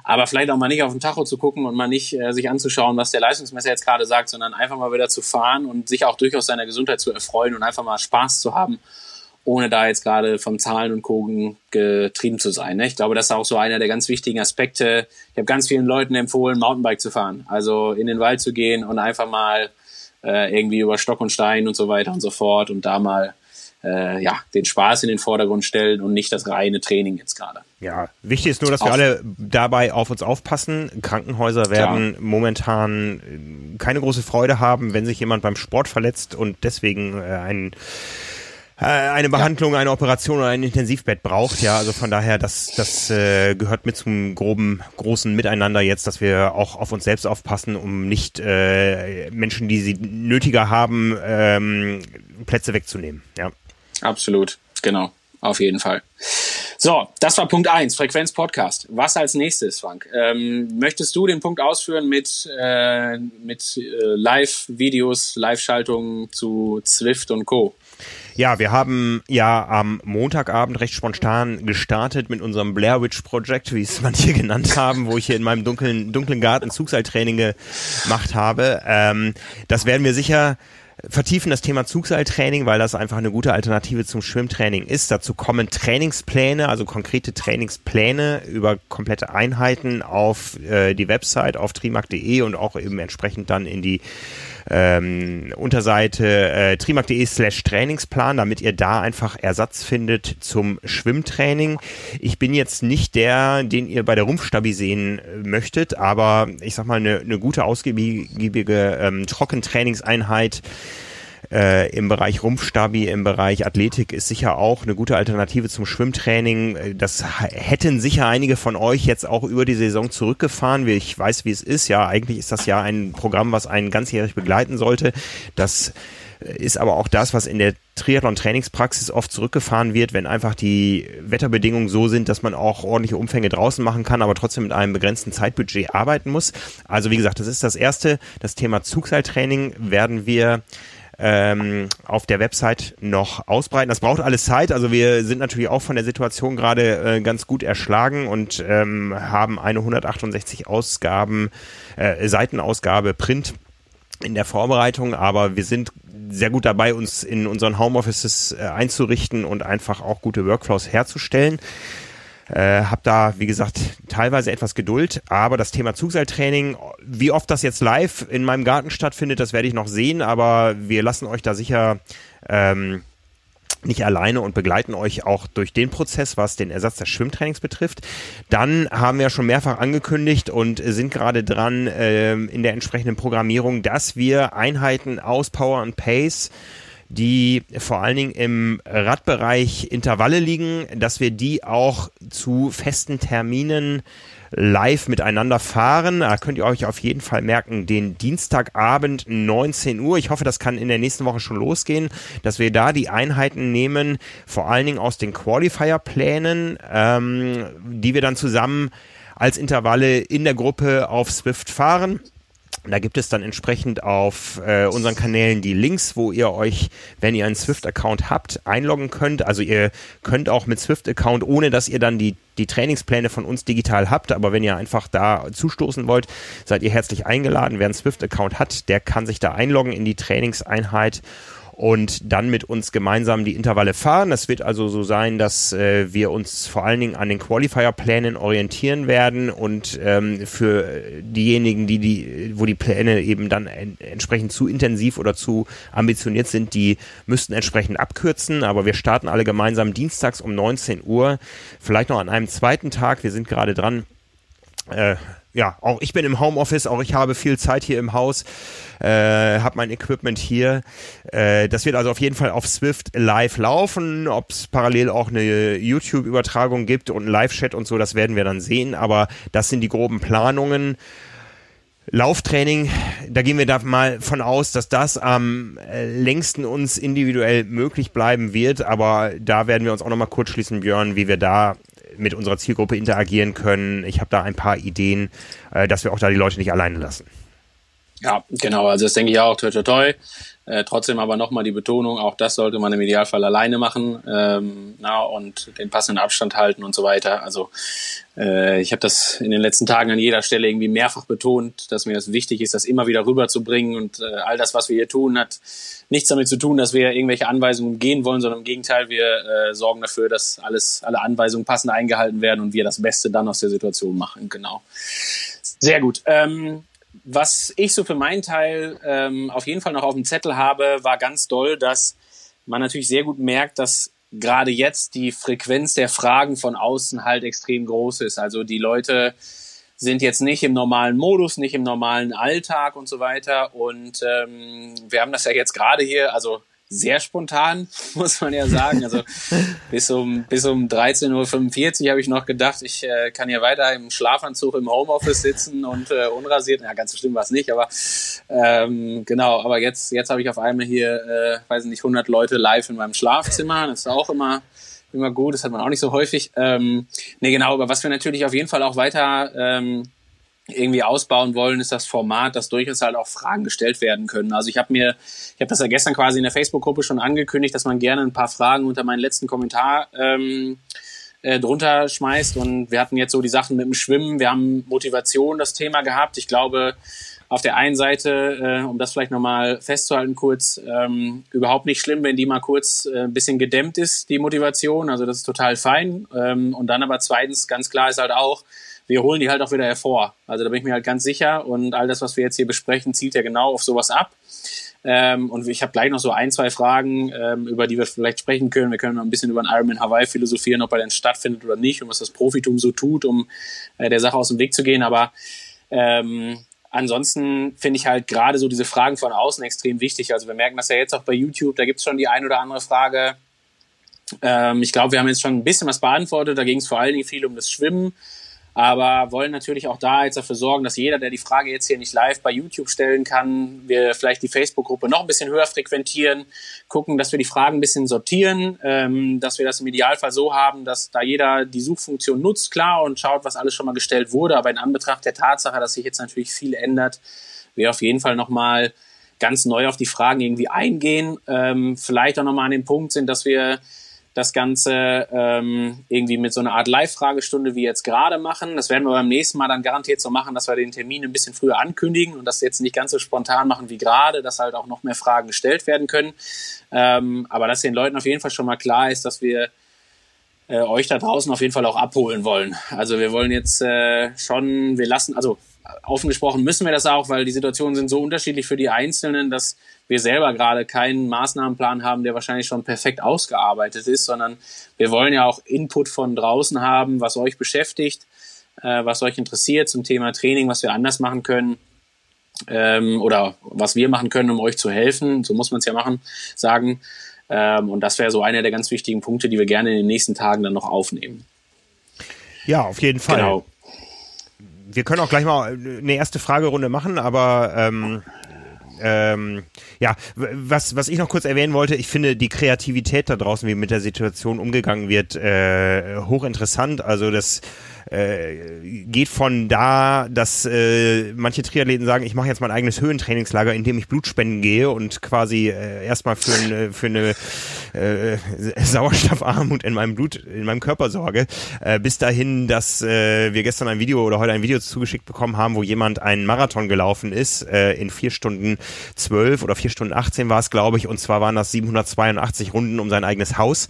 Aber vielleicht auch mal nicht auf den Tacho zu gucken und mal nicht äh, sich anzuschauen, was der Leistungsmesser jetzt gerade sagt, sondern einfach mal wieder zu fahren und sich auch durchaus seiner Gesundheit zu erfreuen und einfach mal Spaß zu haben ohne da jetzt gerade vom Zahlen und Kogen getrieben zu sein. Ne? Ich glaube, das ist auch so einer der ganz wichtigen Aspekte. Ich habe ganz vielen Leuten empfohlen, Mountainbike zu fahren, also in den Wald zu gehen und einfach mal äh, irgendwie über Stock und Stein und so weiter und so fort und da mal äh, ja, den Spaß in den Vordergrund stellen und nicht das reine Training jetzt gerade. Ja, wichtig ist nur, dass wir alle dabei auf uns aufpassen. Krankenhäuser werden Klar. momentan keine große Freude haben, wenn sich jemand beim Sport verletzt und deswegen äh, einen äh, eine Behandlung, eine Operation oder ein Intensivbett braucht. Ja, also von daher, das, das äh, gehört mit zum groben, großen Miteinander jetzt, dass wir auch auf uns selbst aufpassen, um nicht äh, Menschen, die sie nötiger haben, ähm, Plätze wegzunehmen. Ja. Absolut, genau, auf jeden Fall. So, das war Punkt eins Frequenz Podcast. Was als nächstes, Frank? Ähm, möchtest du den Punkt ausführen mit, äh, mit äh, Live-Videos, Live-Schaltungen zu Zwift und Co.? Ja, wir haben ja am Montagabend recht spontan gestartet mit unserem Blair Witch Project, wie es manche genannt haben, wo ich hier in meinem dunklen, dunklen Garten Zugseiltraining gemacht habe. Ähm, das werden wir sicher vertiefen das Thema Zugseiltraining, weil das einfach eine gute Alternative zum Schwimmtraining ist. Dazu kommen Trainingspläne, also konkrete Trainingspläne über komplette Einheiten auf äh, die Website auf trimark.de und auch eben entsprechend dann in die ähm, Unterseite äh, trimark.de slash Trainingsplan, damit ihr da einfach Ersatz findet zum Schwimmtraining. Ich bin jetzt nicht der, den ihr bei der Rumpfstabi sehen äh, möchtet, aber ich sag mal, eine, eine gute, ausgiebige ähm, Trockentrainingseinheit äh, im Bereich Rumpfstabi, im Bereich Athletik ist sicher auch eine gute Alternative zum Schwimmtraining. Äh, das hätten sicher einige von euch jetzt auch über die Saison zurückgefahren. Ich weiß, wie es ist. Ja, eigentlich ist das ja ein Programm, was einen ganzjährig begleiten sollte. Das ist aber auch das, was in der Triathlon-Trainingspraxis oft zurückgefahren wird, wenn einfach die Wetterbedingungen so sind, dass man auch ordentliche Umfänge draußen machen kann, aber trotzdem mit einem begrenzten Zeitbudget arbeiten muss. Also wie gesagt, das ist das erste. Das Thema Zugseiltraining werden wir ähm, auf der Website noch ausbreiten. Das braucht alles Zeit. Also wir sind natürlich auch von der Situation gerade äh, ganz gut erschlagen und ähm, haben eine 168 Ausgaben, äh, Seitenausgabe Print in der Vorbereitung, aber wir sind sehr gut dabei, uns in unseren Homeoffices äh, einzurichten und einfach auch gute Workflows herzustellen. Äh, hab da, wie gesagt, teilweise etwas Geduld, aber das Thema Zugseiltraining, wie oft das jetzt live in meinem Garten stattfindet, das werde ich noch sehen, aber wir lassen euch da sicher ähm, nicht alleine und begleiten euch auch durch den Prozess, was den Ersatz des Schwimmtrainings betrifft. Dann haben wir schon mehrfach angekündigt und sind gerade dran äh, in der entsprechenden Programmierung, dass wir Einheiten aus Power and Pace die vor allen Dingen im Radbereich Intervalle liegen, dass wir die auch zu festen Terminen live miteinander fahren. Da könnt ihr euch auf jeden Fall merken, den Dienstagabend 19 Uhr. Ich hoffe, das kann in der nächsten Woche schon losgehen, dass wir da die Einheiten nehmen, vor allen Dingen aus den Qualifier-Plänen, ähm, die wir dann zusammen als Intervalle in der Gruppe auf Swift fahren. Da gibt es dann entsprechend auf äh, unseren Kanälen die Links, wo ihr euch, wenn ihr einen Swift-Account habt, einloggen könnt. Also ihr könnt auch mit Swift-Account, ohne dass ihr dann die, die Trainingspläne von uns digital habt, aber wenn ihr einfach da zustoßen wollt, seid ihr herzlich eingeladen. Wer einen Swift-Account hat, der kann sich da einloggen in die Trainingseinheit und dann mit uns gemeinsam die Intervalle fahren. Das wird also so sein, dass äh, wir uns vor allen Dingen an den Qualifier-Plänen orientieren werden und ähm, für diejenigen, die die, wo die Pläne eben dann en entsprechend zu intensiv oder zu ambitioniert sind, die müssten entsprechend abkürzen. Aber wir starten alle gemeinsam dienstags um 19 Uhr, vielleicht noch an einem zweiten Tag. Wir sind gerade dran. Äh, ja, auch ich bin im Homeoffice, auch ich habe viel Zeit hier im Haus, äh, habe mein Equipment hier. Äh, das wird also auf jeden Fall auf Swift live laufen. Ob es parallel auch eine YouTube-Übertragung gibt und einen Live-Chat und so, das werden wir dann sehen. Aber das sind die groben Planungen. Lauftraining, da gehen wir da mal von aus, dass das am äh, längsten uns individuell möglich bleiben wird, aber da werden wir uns auch nochmal kurz schließen, Björn, wie wir da mit unserer Zielgruppe interagieren können. Ich habe da ein paar Ideen, äh, dass wir auch da die Leute nicht alleine lassen. Ja, genau. Also das denke ich auch. Toi, toi, toi. Äh, trotzdem aber nochmal die Betonung, auch das sollte man im Idealfall alleine machen ähm, na, und den passenden Abstand halten und so weiter. Also äh, ich habe das in den letzten Tagen an jeder Stelle irgendwie mehrfach betont, dass mir das wichtig ist, das immer wieder rüberzubringen und äh, all das, was wir hier tun, hat nichts damit zu tun, dass wir irgendwelche Anweisungen gehen wollen, sondern im Gegenteil, wir äh, sorgen dafür, dass alles, alle Anweisungen passend eingehalten werden und wir das Beste dann aus der Situation machen. Genau. Sehr gut. Ähm, was ich so für meinen Teil ähm, auf jeden Fall noch auf dem Zettel habe, war ganz doll, dass man natürlich sehr gut merkt, dass gerade jetzt die Frequenz der Fragen von außen halt extrem groß ist. Also die Leute sind jetzt nicht im normalen Modus, nicht im normalen Alltag und so weiter. Und ähm, wir haben das ja jetzt gerade hier, also sehr spontan, muss man ja sagen. Also bis um, bis um 13.45 Uhr habe ich noch gedacht, ich äh, kann hier weiter im Schlafanzug im Homeoffice sitzen und äh, unrasiert. Ja, ganz so schlimm war es nicht, aber ähm, genau. Aber jetzt, jetzt habe ich auf einmal hier, äh, weiß nicht, 100 Leute live in meinem Schlafzimmer. Das ist auch immer immer gut, das hat man auch nicht so häufig. Ähm, nee, genau, aber was wir natürlich auf jeden Fall auch weiter ähm, irgendwie ausbauen wollen, ist das Format, dass durchaus halt auch Fragen gestellt werden können. Also ich habe mir, ich habe das ja gestern quasi in der Facebook-Gruppe schon angekündigt, dass man gerne ein paar Fragen unter meinen letzten Kommentar ähm, äh, drunter schmeißt. Und wir hatten jetzt so die Sachen mit dem Schwimmen, wir haben Motivation das Thema gehabt. Ich glaube, auf der einen Seite, äh, um das vielleicht nochmal festzuhalten, kurz, ähm, überhaupt nicht schlimm, wenn die mal kurz äh, ein bisschen gedämmt ist, die Motivation. Also das ist total fein. Ähm, und dann aber zweitens, ganz klar ist halt auch, wir holen die halt auch wieder hervor. Also da bin ich mir halt ganz sicher und all das, was wir jetzt hier besprechen, zielt ja genau auf sowas ab. Ähm, und ich habe gleich noch so ein, zwei Fragen, ähm, über die wir vielleicht sprechen können. Wir können noch ein bisschen über den Ironman Hawaii philosophieren, ob er denn stattfindet oder nicht und was das Profitum so tut, um äh, der Sache aus dem Weg zu gehen. Aber ähm, ansonsten finde ich halt gerade so diese Fragen von außen extrem wichtig. Also wir merken das ja jetzt auch bei YouTube, da gibt es schon die ein oder andere Frage. Ähm, ich glaube, wir haben jetzt schon ein bisschen was beantwortet. Da ging es vor allen Dingen viel um das Schwimmen aber wollen natürlich auch da jetzt dafür sorgen, dass jeder, der die Frage jetzt hier nicht live bei YouTube stellen kann, wir vielleicht die Facebook-Gruppe noch ein bisschen höher frequentieren, gucken, dass wir die Fragen ein bisschen sortieren, ähm, dass wir das im Idealfall so haben, dass da jeder die Suchfunktion nutzt, klar, und schaut, was alles schon mal gestellt wurde. Aber in Anbetracht der Tatsache, dass sich jetzt natürlich viel ändert, wir auf jeden Fall nochmal ganz neu auf die Fragen irgendwie eingehen. Ähm, vielleicht auch nochmal an den Punkt sind, dass wir das Ganze ähm, irgendwie mit so einer Art Live-Fragestunde wie jetzt gerade machen. Das werden wir beim nächsten Mal dann garantiert so machen, dass wir den Termin ein bisschen früher ankündigen und das jetzt nicht ganz so spontan machen wie gerade, dass halt auch noch mehr Fragen gestellt werden können. Ähm, aber dass den Leuten auf jeden Fall schon mal klar ist, dass wir äh, euch da draußen auf jeden Fall auch abholen wollen. Also wir wollen jetzt äh, schon, wir lassen, also offen gesprochen müssen wir das auch, weil die Situationen sind so unterschiedlich für die Einzelnen, dass wir selber gerade keinen Maßnahmenplan haben, der wahrscheinlich schon perfekt ausgearbeitet ist, sondern wir wollen ja auch Input von draußen haben, was euch beschäftigt, äh, was euch interessiert zum Thema Training, was wir anders machen können ähm, oder was wir machen können, um euch zu helfen. So muss man es ja machen, sagen. Ähm, und das wäre so einer der ganz wichtigen Punkte, die wir gerne in den nächsten Tagen dann noch aufnehmen. Ja, auf jeden Fall. Genau. Wir können auch gleich mal eine erste Fragerunde machen, aber ähm, ähm, ja, was, was ich noch kurz erwähnen wollte, ich finde die Kreativität da draußen, wie mit der Situation umgegangen wird, äh, hochinteressant. Also das äh, geht von da, dass äh, manche Triathleten sagen, ich mache jetzt mein eigenes Höhentrainingslager, in dem ich Blutspenden gehe und quasi äh, erstmal für, ein, für eine äh, Sauerstoffarmut in meinem Blut, in meinem Körper sorge, äh, bis dahin, dass äh, wir gestern ein Video oder heute ein Video zugeschickt bekommen haben, wo jemand einen Marathon gelaufen ist, äh, in vier Stunden zwölf oder vier Stunden 18 war es, glaube ich, und zwar waren das 782 Runden um sein eigenes Haus.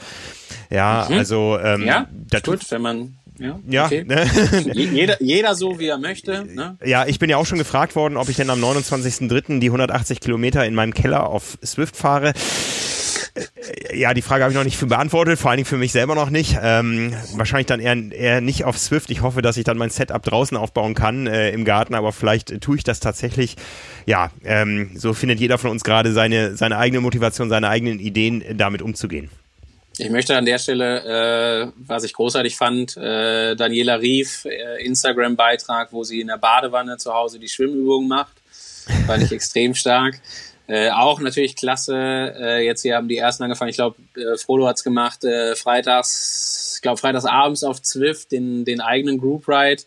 Ja, mhm. also ähm, ja, da gut, wenn man ja, ja okay. ne? jeder, jeder so, wie er möchte. Ne? Ja, ich bin ja auch schon gefragt worden, ob ich denn am 29.03. die 180 Kilometer in meinem Keller auf Swift fahre. Äh, ja, die Frage habe ich noch nicht für beantwortet, vor allen Dingen für mich selber noch nicht. Ähm, wahrscheinlich dann eher, eher nicht auf Swift. Ich hoffe, dass ich dann mein Setup draußen aufbauen kann äh, im Garten, aber vielleicht äh, tue ich das tatsächlich. Ja, ähm, so findet jeder von uns gerade seine, seine eigene Motivation, seine eigenen Ideen, damit umzugehen. Ich möchte an der Stelle, äh, was ich großartig fand, äh, Daniela Rief, äh, Instagram-Beitrag, wo sie in der Badewanne zu Hause die Schwimmübungen macht. Fand ich extrem stark. Äh, auch natürlich klasse. Äh, jetzt hier haben die ersten angefangen. Ich glaube, äh, Frodo hat's gemacht. Äh, freitags, ich glaube, freitags abends auf Zwift den, den eigenen Group Ride.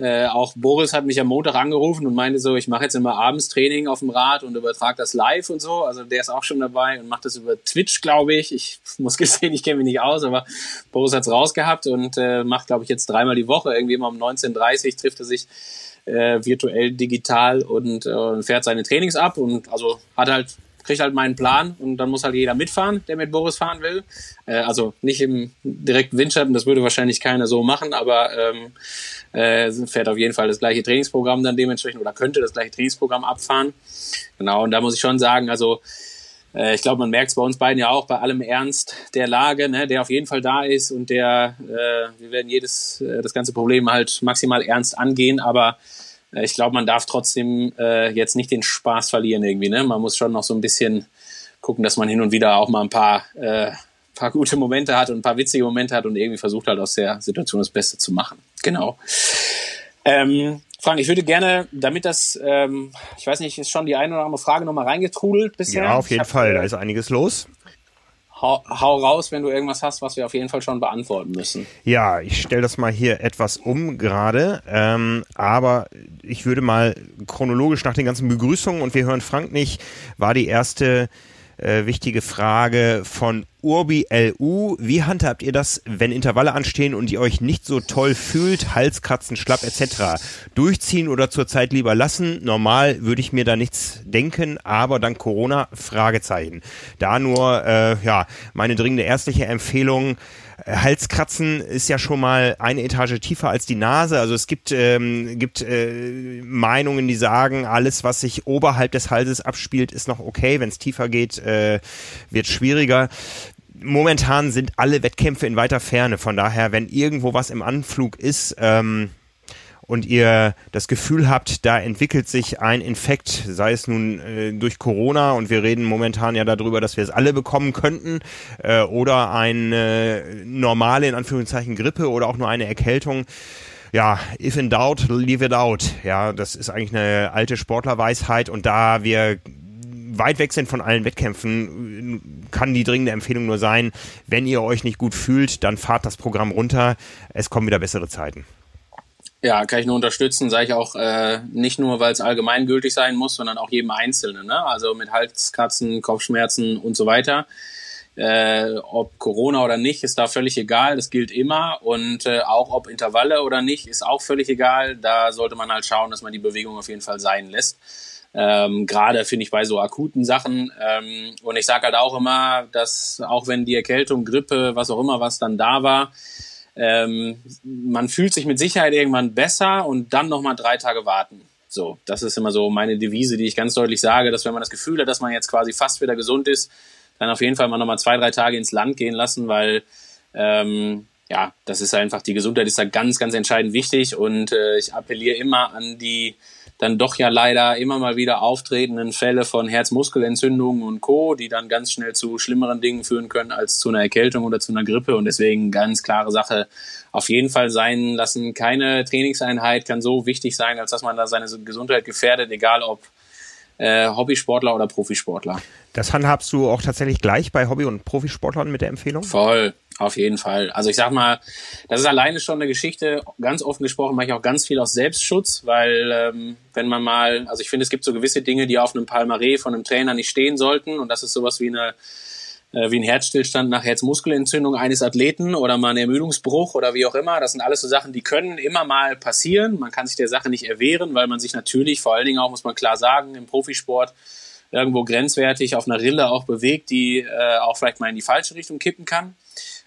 Äh, auch Boris hat mich am Montag angerufen und meinte so, ich mache jetzt immer abends Training auf dem Rad und übertrage das live und so. Also der ist auch schon dabei und macht das über Twitch, glaube ich. Ich muss gestehen, ich kenne mich nicht aus, aber Boris hat's rausgehabt und äh, macht, glaube ich, jetzt dreimal die Woche. Irgendwie immer um 19.30 trifft er sich äh, virtuell digital und äh, fährt seine Trainings ab und also hat halt kriegt halt meinen Plan und dann muss halt jeder mitfahren, der mit Boris fahren will. Äh, also nicht im direkten Windschatten, das würde wahrscheinlich keiner so machen, aber ähm, äh, fährt auf jeden Fall das gleiche Trainingsprogramm dann dementsprechend oder könnte das gleiche Trainingsprogramm abfahren. Genau, und da muss ich schon sagen, also äh, ich glaube, man merkt es bei uns beiden ja auch, bei allem Ernst der Lage, ne, der auf jeden Fall da ist und der, äh, wir werden jedes, äh, das ganze Problem halt maximal ernst angehen, aber äh, ich glaube, man darf trotzdem äh, jetzt nicht den Spaß verlieren irgendwie. Ne? Man muss schon noch so ein bisschen gucken, dass man hin und wieder auch mal ein paar, äh, paar gute Momente hat und ein paar witzige Momente hat und irgendwie versucht halt aus der Situation das Beste zu machen. Genau. Ähm, Frank, ich würde gerne, damit das, ähm, ich weiß nicht, ist schon die eine oder andere Frage nochmal reingetrudelt bisher. Ja, auf jeden hab, Fall, da ist einiges los hau, hau raus, wenn du irgendwas hast, was wir auf jeden Fall schon beantworten müssen. Ja, ich stelle das mal hier etwas um gerade, ähm, aber ich würde mal chronologisch nach den ganzen Begrüßungen und wir hören Frank nicht, war die erste äh, wichtige Frage von Urbi LU. Wie handhabt ihr das, wenn Intervalle anstehen und ihr euch nicht so toll fühlt, Halskratzen, Schlapp etc.? Durchziehen oder zurzeit lieber lassen? Normal würde ich mir da nichts denken, aber dank Corona Fragezeichen. Da nur äh, ja meine dringende ärztliche Empfehlung Halskratzen ist ja schon mal eine Etage tiefer als die Nase. Also es gibt, ähm, gibt äh, Meinungen, die sagen, alles, was sich oberhalb des Halses abspielt, ist noch okay. Wenn es tiefer geht, äh, wird schwieriger momentan sind alle Wettkämpfe in weiter Ferne. Von daher, wenn irgendwo was im Anflug ist, ähm, und ihr das Gefühl habt, da entwickelt sich ein Infekt, sei es nun äh, durch Corona und wir reden momentan ja darüber, dass wir es alle bekommen könnten, äh, oder eine normale, in Anführungszeichen, Grippe oder auch nur eine Erkältung, ja, if in doubt, leave it out. Ja, das ist eigentlich eine alte Sportlerweisheit und da wir weit weg sind von allen Wettkämpfen, kann die dringende Empfehlung nur sein, wenn ihr euch nicht gut fühlt, dann fahrt das Programm runter. Es kommen wieder bessere Zeiten. Ja, kann ich nur unterstützen, sage ich auch äh, nicht nur, weil es allgemeingültig sein muss, sondern auch jedem Einzelnen. Ne? Also mit Halskratzen, Kopfschmerzen und so weiter. Äh, ob Corona oder nicht, ist da völlig egal. Das gilt immer. Und äh, auch ob Intervalle oder nicht, ist auch völlig egal. Da sollte man halt schauen, dass man die Bewegung auf jeden Fall sein lässt. Ähm, Gerade finde ich bei so akuten Sachen. Ähm, und ich sage halt auch immer, dass auch wenn die Erkältung, Grippe, was auch immer, was dann da war, ähm, man fühlt sich mit Sicherheit irgendwann besser und dann nochmal drei Tage warten. So, das ist immer so meine Devise, die ich ganz deutlich sage, dass wenn man das Gefühl hat, dass man jetzt quasi fast wieder gesund ist, dann auf jeden Fall mal nochmal zwei, drei Tage ins Land gehen lassen, weil ähm, ja, das ist einfach, die Gesundheit ist da ganz, ganz entscheidend wichtig und äh, ich appelliere immer an die dann doch ja leider immer mal wieder auftretenden Fälle von Herzmuskelentzündungen und Co., die dann ganz schnell zu schlimmeren Dingen führen können als zu einer Erkältung oder zu einer Grippe. Und deswegen ganz klare Sache, auf jeden Fall sein lassen. Keine Trainingseinheit kann so wichtig sein, als dass man da seine Gesundheit gefährdet, egal ob äh, Hobbysportler oder Profisportler. Das handhabst du auch tatsächlich gleich bei Hobby- und Profisportlern mit der Empfehlung? Voll, auf jeden Fall. Also ich sag mal, das ist alleine schon eine Geschichte, ganz offen gesprochen mache ich auch ganz viel aus Selbstschutz, weil ähm, wenn man mal, also ich finde, es gibt so gewisse Dinge, die auf einem Palmaré von einem Trainer nicht stehen sollten und das ist sowas wie eine wie ein Herzstillstand nach Herzmuskelentzündung eines Athleten oder mal ein Ermüdungsbruch oder wie auch immer. Das sind alles so Sachen, die können immer mal passieren. Man kann sich der Sache nicht erwehren, weil man sich natürlich, vor allen Dingen auch, muss man klar sagen, im Profisport irgendwo grenzwertig auf einer Rille auch bewegt, die äh, auch vielleicht mal in die falsche Richtung kippen kann.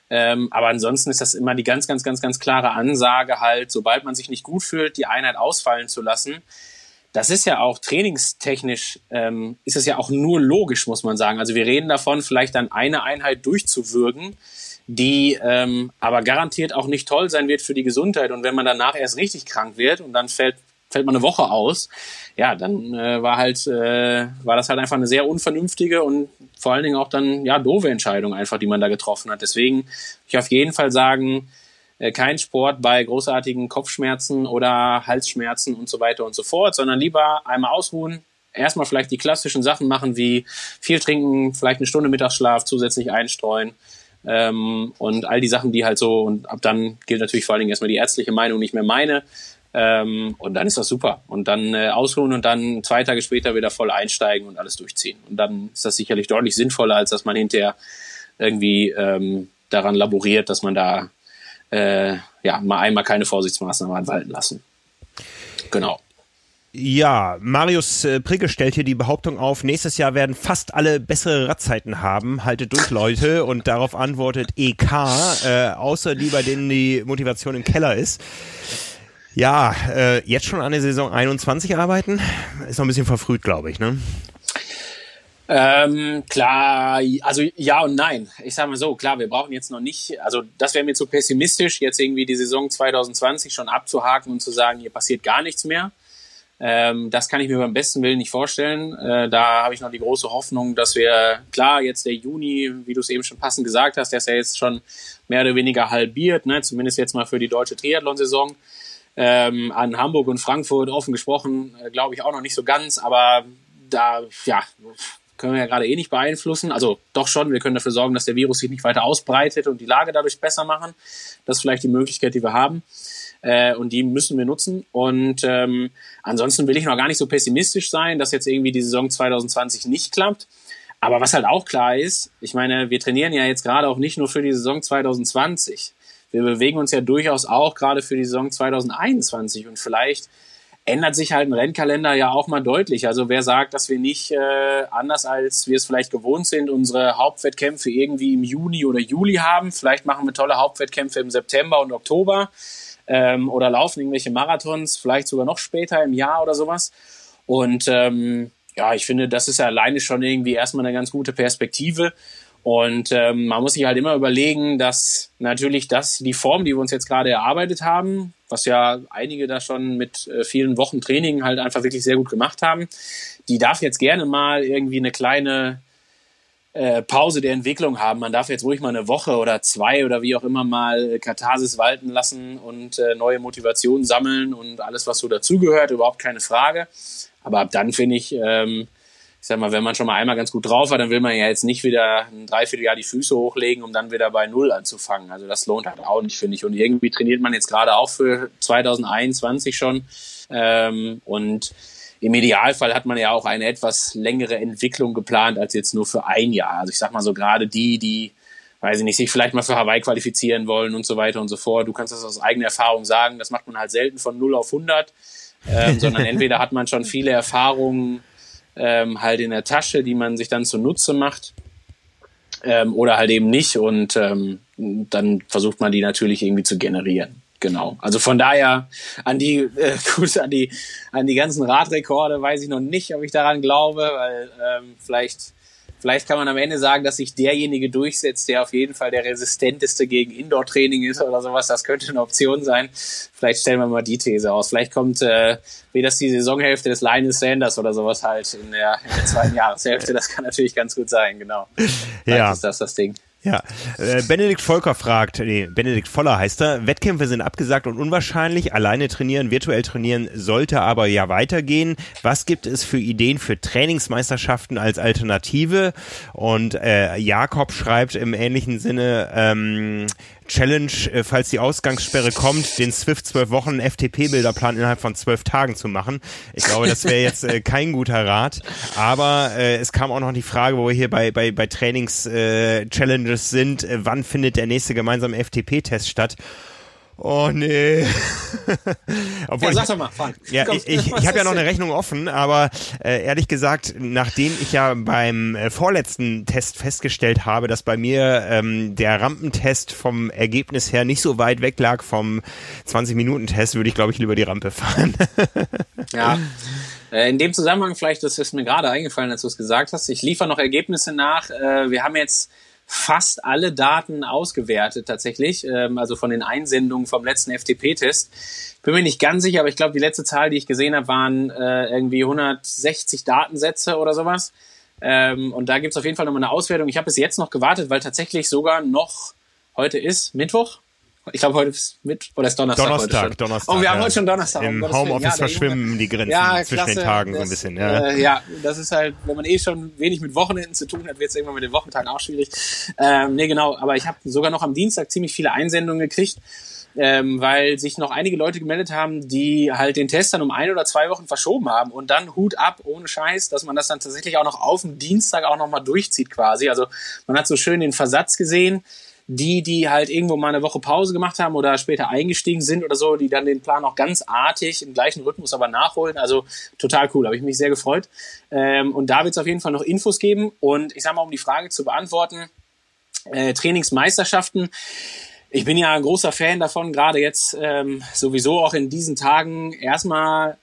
Ähm, aber ansonsten ist das immer die ganz, ganz, ganz, ganz klare Ansage halt, sobald man sich nicht gut fühlt, die Einheit ausfallen zu lassen das ist ja auch trainingstechnisch, ähm, ist es ja auch nur logisch, muss man sagen. Also wir reden davon, vielleicht dann eine Einheit durchzuwürgen, die ähm, aber garantiert auch nicht toll sein wird für die Gesundheit. Und wenn man danach erst richtig krank wird und dann fällt, fällt man eine Woche aus, ja, dann äh, war halt, äh, war das halt einfach eine sehr unvernünftige und vor allen Dingen auch dann, ja, doofe Entscheidung einfach, die man da getroffen hat. Deswegen, ich auf jeden Fall sagen, kein Sport bei großartigen Kopfschmerzen oder Halsschmerzen und so weiter und so fort, sondern lieber einmal ausruhen, erstmal vielleicht die klassischen Sachen machen wie viel trinken, vielleicht eine Stunde Mittagsschlaf zusätzlich einstreuen ähm, und all die Sachen, die halt so und ab dann gilt natürlich vor allen Dingen erstmal die ärztliche Meinung, nicht mehr meine. Ähm, und dann ist das super. Und dann äh, ausruhen und dann zwei Tage später wieder voll einsteigen und alles durchziehen. Und dann ist das sicherlich deutlich sinnvoller, als dass man hinterher irgendwie ähm, daran laboriert, dass man da äh, ja, mal einmal keine Vorsichtsmaßnahmen anwalten lassen. Genau. Ja, Marius äh, Pricke stellt hier die Behauptung auf, nächstes Jahr werden fast alle bessere Radzeiten haben. Haltet durch, Leute. Und darauf antwortet EK, äh, außer die, bei denen die Motivation im Keller ist. Ja, äh, jetzt schon an der Saison 21 arbeiten, ist noch ein bisschen verfrüht, glaube ich, ne? Ähm, klar, also ja und nein. Ich sage mal so, klar, wir brauchen jetzt noch nicht, also das wäre mir zu pessimistisch, jetzt irgendwie die Saison 2020 schon abzuhaken und zu sagen, hier passiert gar nichts mehr. Ähm, das kann ich mir beim besten Willen nicht vorstellen. Äh, da habe ich noch die große Hoffnung, dass wir, klar, jetzt der Juni, wie du es eben schon passend gesagt hast, der ist ja jetzt schon mehr oder weniger halbiert, ne? zumindest jetzt mal für die deutsche Triathlon-Saison. Ähm, an Hamburg und Frankfurt offen gesprochen, äh, glaube ich auch noch nicht so ganz, aber da, ja, können wir ja gerade eh nicht beeinflussen. Also doch schon, wir können dafür sorgen, dass der Virus sich nicht weiter ausbreitet und die Lage dadurch besser machen. Das ist vielleicht die Möglichkeit, die wir haben. Äh, und die müssen wir nutzen. Und ähm, ansonsten will ich noch gar nicht so pessimistisch sein, dass jetzt irgendwie die Saison 2020 nicht klappt. Aber was halt auch klar ist, ich meine, wir trainieren ja jetzt gerade auch nicht nur für die Saison 2020. Wir bewegen uns ja durchaus auch gerade für die Saison 2021 und vielleicht ändert sich halt ein Rennkalender ja auch mal deutlich. Also wer sagt, dass wir nicht äh, anders als wir es vielleicht gewohnt sind, unsere Hauptwettkämpfe irgendwie im Juni oder Juli haben. Vielleicht machen wir tolle Hauptwettkämpfe im September und Oktober ähm, oder laufen irgendwelche Marathons, vielleicht sogar noch später im Jahr oder sowas. Und ähm, ja, ich finde, das ist ja alleine schon irgendwie erstmal eine ganz gute Perspektive. Und ähm, man muss sich halt immer überlegen, dass natürlich das, die Form, die wir uns jetzt gerade erarbeitet haben, was ja einige da schon mit äh, vielen Wochen Training halt einfach wirklich sehr gut gemacht haben, die darf jetzt gerne mal irgendwie eine kleine äh, Pause der Entwicklung haben. Man darf jetzt ruhig mal eine Woche oder zwei oder wie auch immer mal Katharsis walten lassen und äh, neue Motivationen sammeln und alles, was so dazugehört, überhaupt keine Frage. Aber ab dann finde ich, ähm, ich sag mal, wenn man schon mal einmal ganz gut drauf war, dann will man ja jetzt nicht wieder ein Dreivierteljahr die Füße hochlegen, um dann wieder bei Null anzufangen. Also das lohnt halt auch nicht, finde ich. Und irgendwie trainiert man jetzt gerade auch für 2021 schon. Ähm, und im Idealfall hat man ja auch eine etwas längere Entwicklung geplant als jetzt nur für ein Jahr. Also ich sag mal so gerade die, die, weiß ich nicht, sich vielleicht mal für Hawaii qualifizieren wollen und so weiter und so fort. Du kannst das aus eigener Erfahrung sagen. Das macht man halt selten von 0 auf 100, ähm, sondern entweder hat man schon viele Erfahrungen ähm, halt in der Tasche, die man sich dann zunutze macht ähm, oder halt eben nicht und ähm, dann versucht man die natürlich irgendwie zu generieren. Genau. Also von daher an die äh, gut an die an die ganzen Radrekorde weiß ich noch nicht, ob ich daran glaube, weil ähm, vielleicht Vielleicht kann man am Ende sagen, dass sich derjenige durchsetzt, der auf jeden Fall der resistenteste gegen Indoor-Training ist oder sowas. Das könnte eine Option sein. Vielleicht stellen wir mal die These aus. Vielleicht kommt, äh, wie das die Saisonhälfte des Linus Sanders oder sowas halt in der, in der zweiten Jahreshälfte. Das kann natürlich ganz gut sein, genau. Vielleicht ja. ist das das Ding. Ja, äh, Benedikt Volker fragt, nee, Benedikt Voller heißt er, Wettkämpfe sind abgesagt und unwahrscheinlich, alleine trainieren, virtuell trainieren sollte aber ja weitergehen. Was gibt es für Ideen für Trainingsmeisterschaften als Alternative? Und äh, Jakob schreibt im ähnlichen Sinne, ähm, Challenge, äh, falls die Ausgangssperre kommt, den Swift 12 Wochen FTP-Bilderplan innerhalb von zwölf Tagen zu machen. Ich glaube, das wäre jetzt äh, kein guter Rat. Aber äh, es kam auch noch die Frage, wo wir hier bei, bei, bei Trainings-Challenges äh, sind, äh, wann findet der nächste gemeinsame FTP-Test statt? Oh nee. Obwohl ja, sag doch mal, Frank. Ja, Komm, ich, ich, ich habe ja noch eine Rechnung offen, aber äh, ehrlich gesagt, nachdem ich ja beim äh, vorletzten Test festgestellt habe, dass bei mir ähm, der Rampentest vom Ergebnis her nicht so weit weg lag vom 20-Minuten-Test, würde ich, glaube ich, lieber die Rampe fahren. ja. Äh, in dem Zusammenhang vielleicht, das ist mir gerade eingefallen, als du es gesagt hast. Ich liefere noch Ergebnisse nach. Äh, wir haben jetzt fast alle Daten ausgewertet tatsächlich, ähm, also von den Einsendungen vom letzten FTP-Test. Bin mir nicht ganz sicher, aber ich glaube, die letzte Zahl, die ich gesehen habe, waren äh, irgendwie 160 Datensätze oder sowas. Ähm, und da gibt's auf jeden Fall nochmal eine Auswertung. Ich habe bis jetzt noch gewartet, weil tatsächlich sogar noch heute ist Mittwoch, ich glaube, heute ist mit oder ist Donnerstag. Donnerstag, Donnerstag. Oh, wir haben ja. heute schon Donnerstag. Im Homeoffice ja, verschwimmen die Grenzen ja, zwischen den Tagen das, so ein bisschen. Ja. Äh, ja, das ist halt, wenn man eh schon wenig mit Wochenenden zu tun hat, wird es irgendwann mit den Wochentagen auch schwierig. Ähm, nee, genau. Aber ich habe sogar noch am Dienstag ziemlich viele Einsendungen gekriegt. Ähm, weil sich noch einige Leute gemeldet haben, die halt den Test dann um ein oder zwei Wochen verschoben haben und dann Hut ab, ohne Scheiß, dass man das dann tatsächlich auch noch auf dem Dienstag auch nochmal durchzieht quasi. Also man hat so schön den Versatz gesehen, die, die halt irgendwo mal eine Woche Pause gemacht haben oder später eingestiegen sind oder so, die dann den Plan auch ganz artig im gleichen Rhythmus aber nachholen. Also total cool, habe ich mich sehr gefreut. Ähm, und da wird es auf jeden Fall noch Infos geben. Und ich sage mal, um die Frage zu beantworten, äh, Trainingsmeisterschaften. Ich bin ja ein großer Fan davon, gerade jetzt ähm, sowieso auch in diesen Tagen erstmal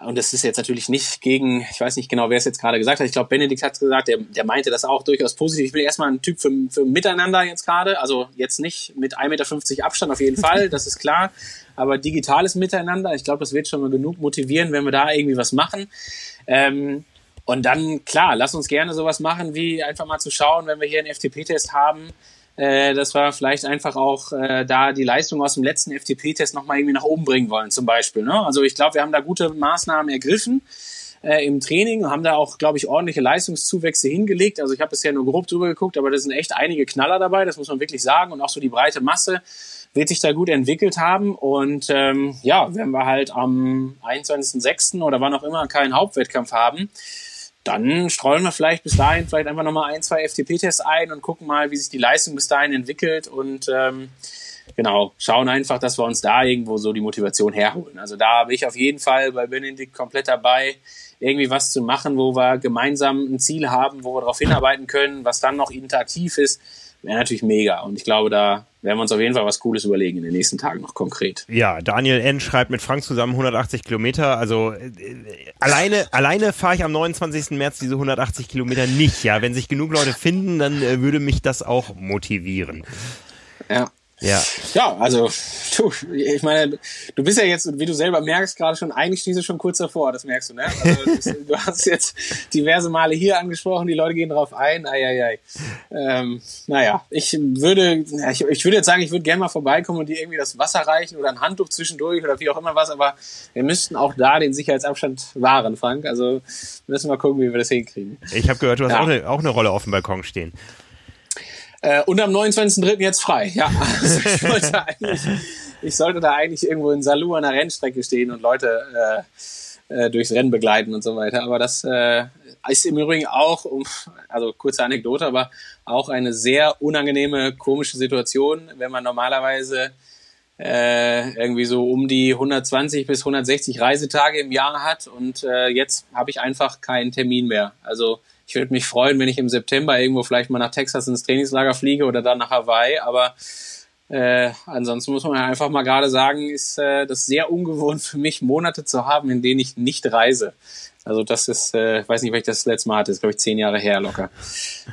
und das ist jetzt natürlich nicht gegen, ich weiß nicht genau, wer es jetzt gerade gesagt hat. Ich glaube, Benedikt hat es gesagt, der, der meinte das auch durchaus positiv. Ich bin erstmal ein Typ für, für Miteinander jetzt gerade. Also jetzt nicht mit 1,50 Meter Abstand auf jeden Fall, das ist klar. Aber digitales Miteinander, ich glaube, das wird schon mal genug motivieren, wenn wir da irgendwie was machen. Ähm, und dann, klar, lass uns gerne sowas machen, wie einfach mal zu schauen, wenn wir hier einen FTP-Test haben, äh, dass wir vielleicht einfach auch äh, da die Leistung aus dem letzten FTP-Test nochmal irgendwie nach oben bringen wollen, zum Beispiel. Ne? Also ich glaube, wir haben da gute Maßnahmen ergriffen äh, im Training und haben da auch, glaube ich, ordentliche Leistungszuwächse hingelegt. Also ich habe bisher nur grob drüber geguckt, aber da sind echt einige Knaller dabei, das muss man wirklich sagen. Und auch so die breite Masse wird sich da gut entwickelt haben. Und ähm, ja, wenn wir halt am 21.06. oder wann auch immer keinen Hauptwettkampf haben, dann streuen wir vielleicht bis dahin vielleicht einfach nochmal ein, zwei FTP-Tests ein und gucken mal, wie sich die Leistung bis dahin entwickelt und ähm, genau, schauen einfach, dass wir uns da irgendwo so die Motivation herholen. Also da bin ich auf jeden Fall bei Benedikt komplett dabei, irgendwie was zu machen, wo wir gemeinsam ein Ziel haben, wo wir darauf hinarbeiten können, was dann noch interaktiv ist, wäre natürlich mega. Und ich glaube, da werden wir uns auf jeden Fall was Cooles überlegen in den nächsten Tagen noch konkret. Ja, Daniel N. schreibt mit Frank zusammen 180 Kilometer. Also äh, alleine, alleine fahre ich am 29. März diese 180 Kilometer nicht. Ja, wenn sich genug Leute finden, dann äh, würde mich das auch motivieren. Ja. Ja. Ja, also du, ich meine, du bist ja jetzt, wie du selber merkst, gerade schon, eigentlich stehst du schon kurz davor, das merkst du, ne? Also, du hast jetzt diverse Male hier angesprochen, die Leute gehen drauf ein, ei, Ähm, naja, ich würde, ich, ich würde jetzt sagen, ich würde gerne mal vorbeikommen und dir irgendwie das Wasser reichen oder ein Handtuch zwischendurch oder wie auch immer was, aber wir müssten auch da den Sicherheitsabstand wahren, Frank. Also müssen wir gucken, wie wir das hinkriegen. Ich habe gehört, du hast ja. auch, eine, auch eine Rolle auf dem Balkon stehen. Äh, und am 29.03. jetzt frei. Ja, also ich, eigentlich, ich sollte da eigentlich irgendwo in Salou an der Rennstrecke stehen und Leute äh, äh, durchs Rennen begleiten und so weiter. Aber das äh, ist im Übrigen auch, um, also kurze Anekdote, aber auch eine sehr unangenehme, komische Situation, wenn man normalerweise äh, irgendwie so um die 120 bis 160 Reisetage im Jahr hat und äh, jetzt habe ich einfach keinen Termin mehr. Also ich würde mich freuen, wenn ich im September irgendwo vielleicht mal nach Texas ins Trainingslager fliege oder dann nach Hawaii, aber äh, ansonsten muss man einfach mal gerade sagen, ist äh, das sehr ungewohnt für mich, Monate zu haben, in denen ich nicht reise. Also das ist, äh, weiß nicht, ich das letzte Mal hatte, das ist glaube ich zehn Jahre her locker.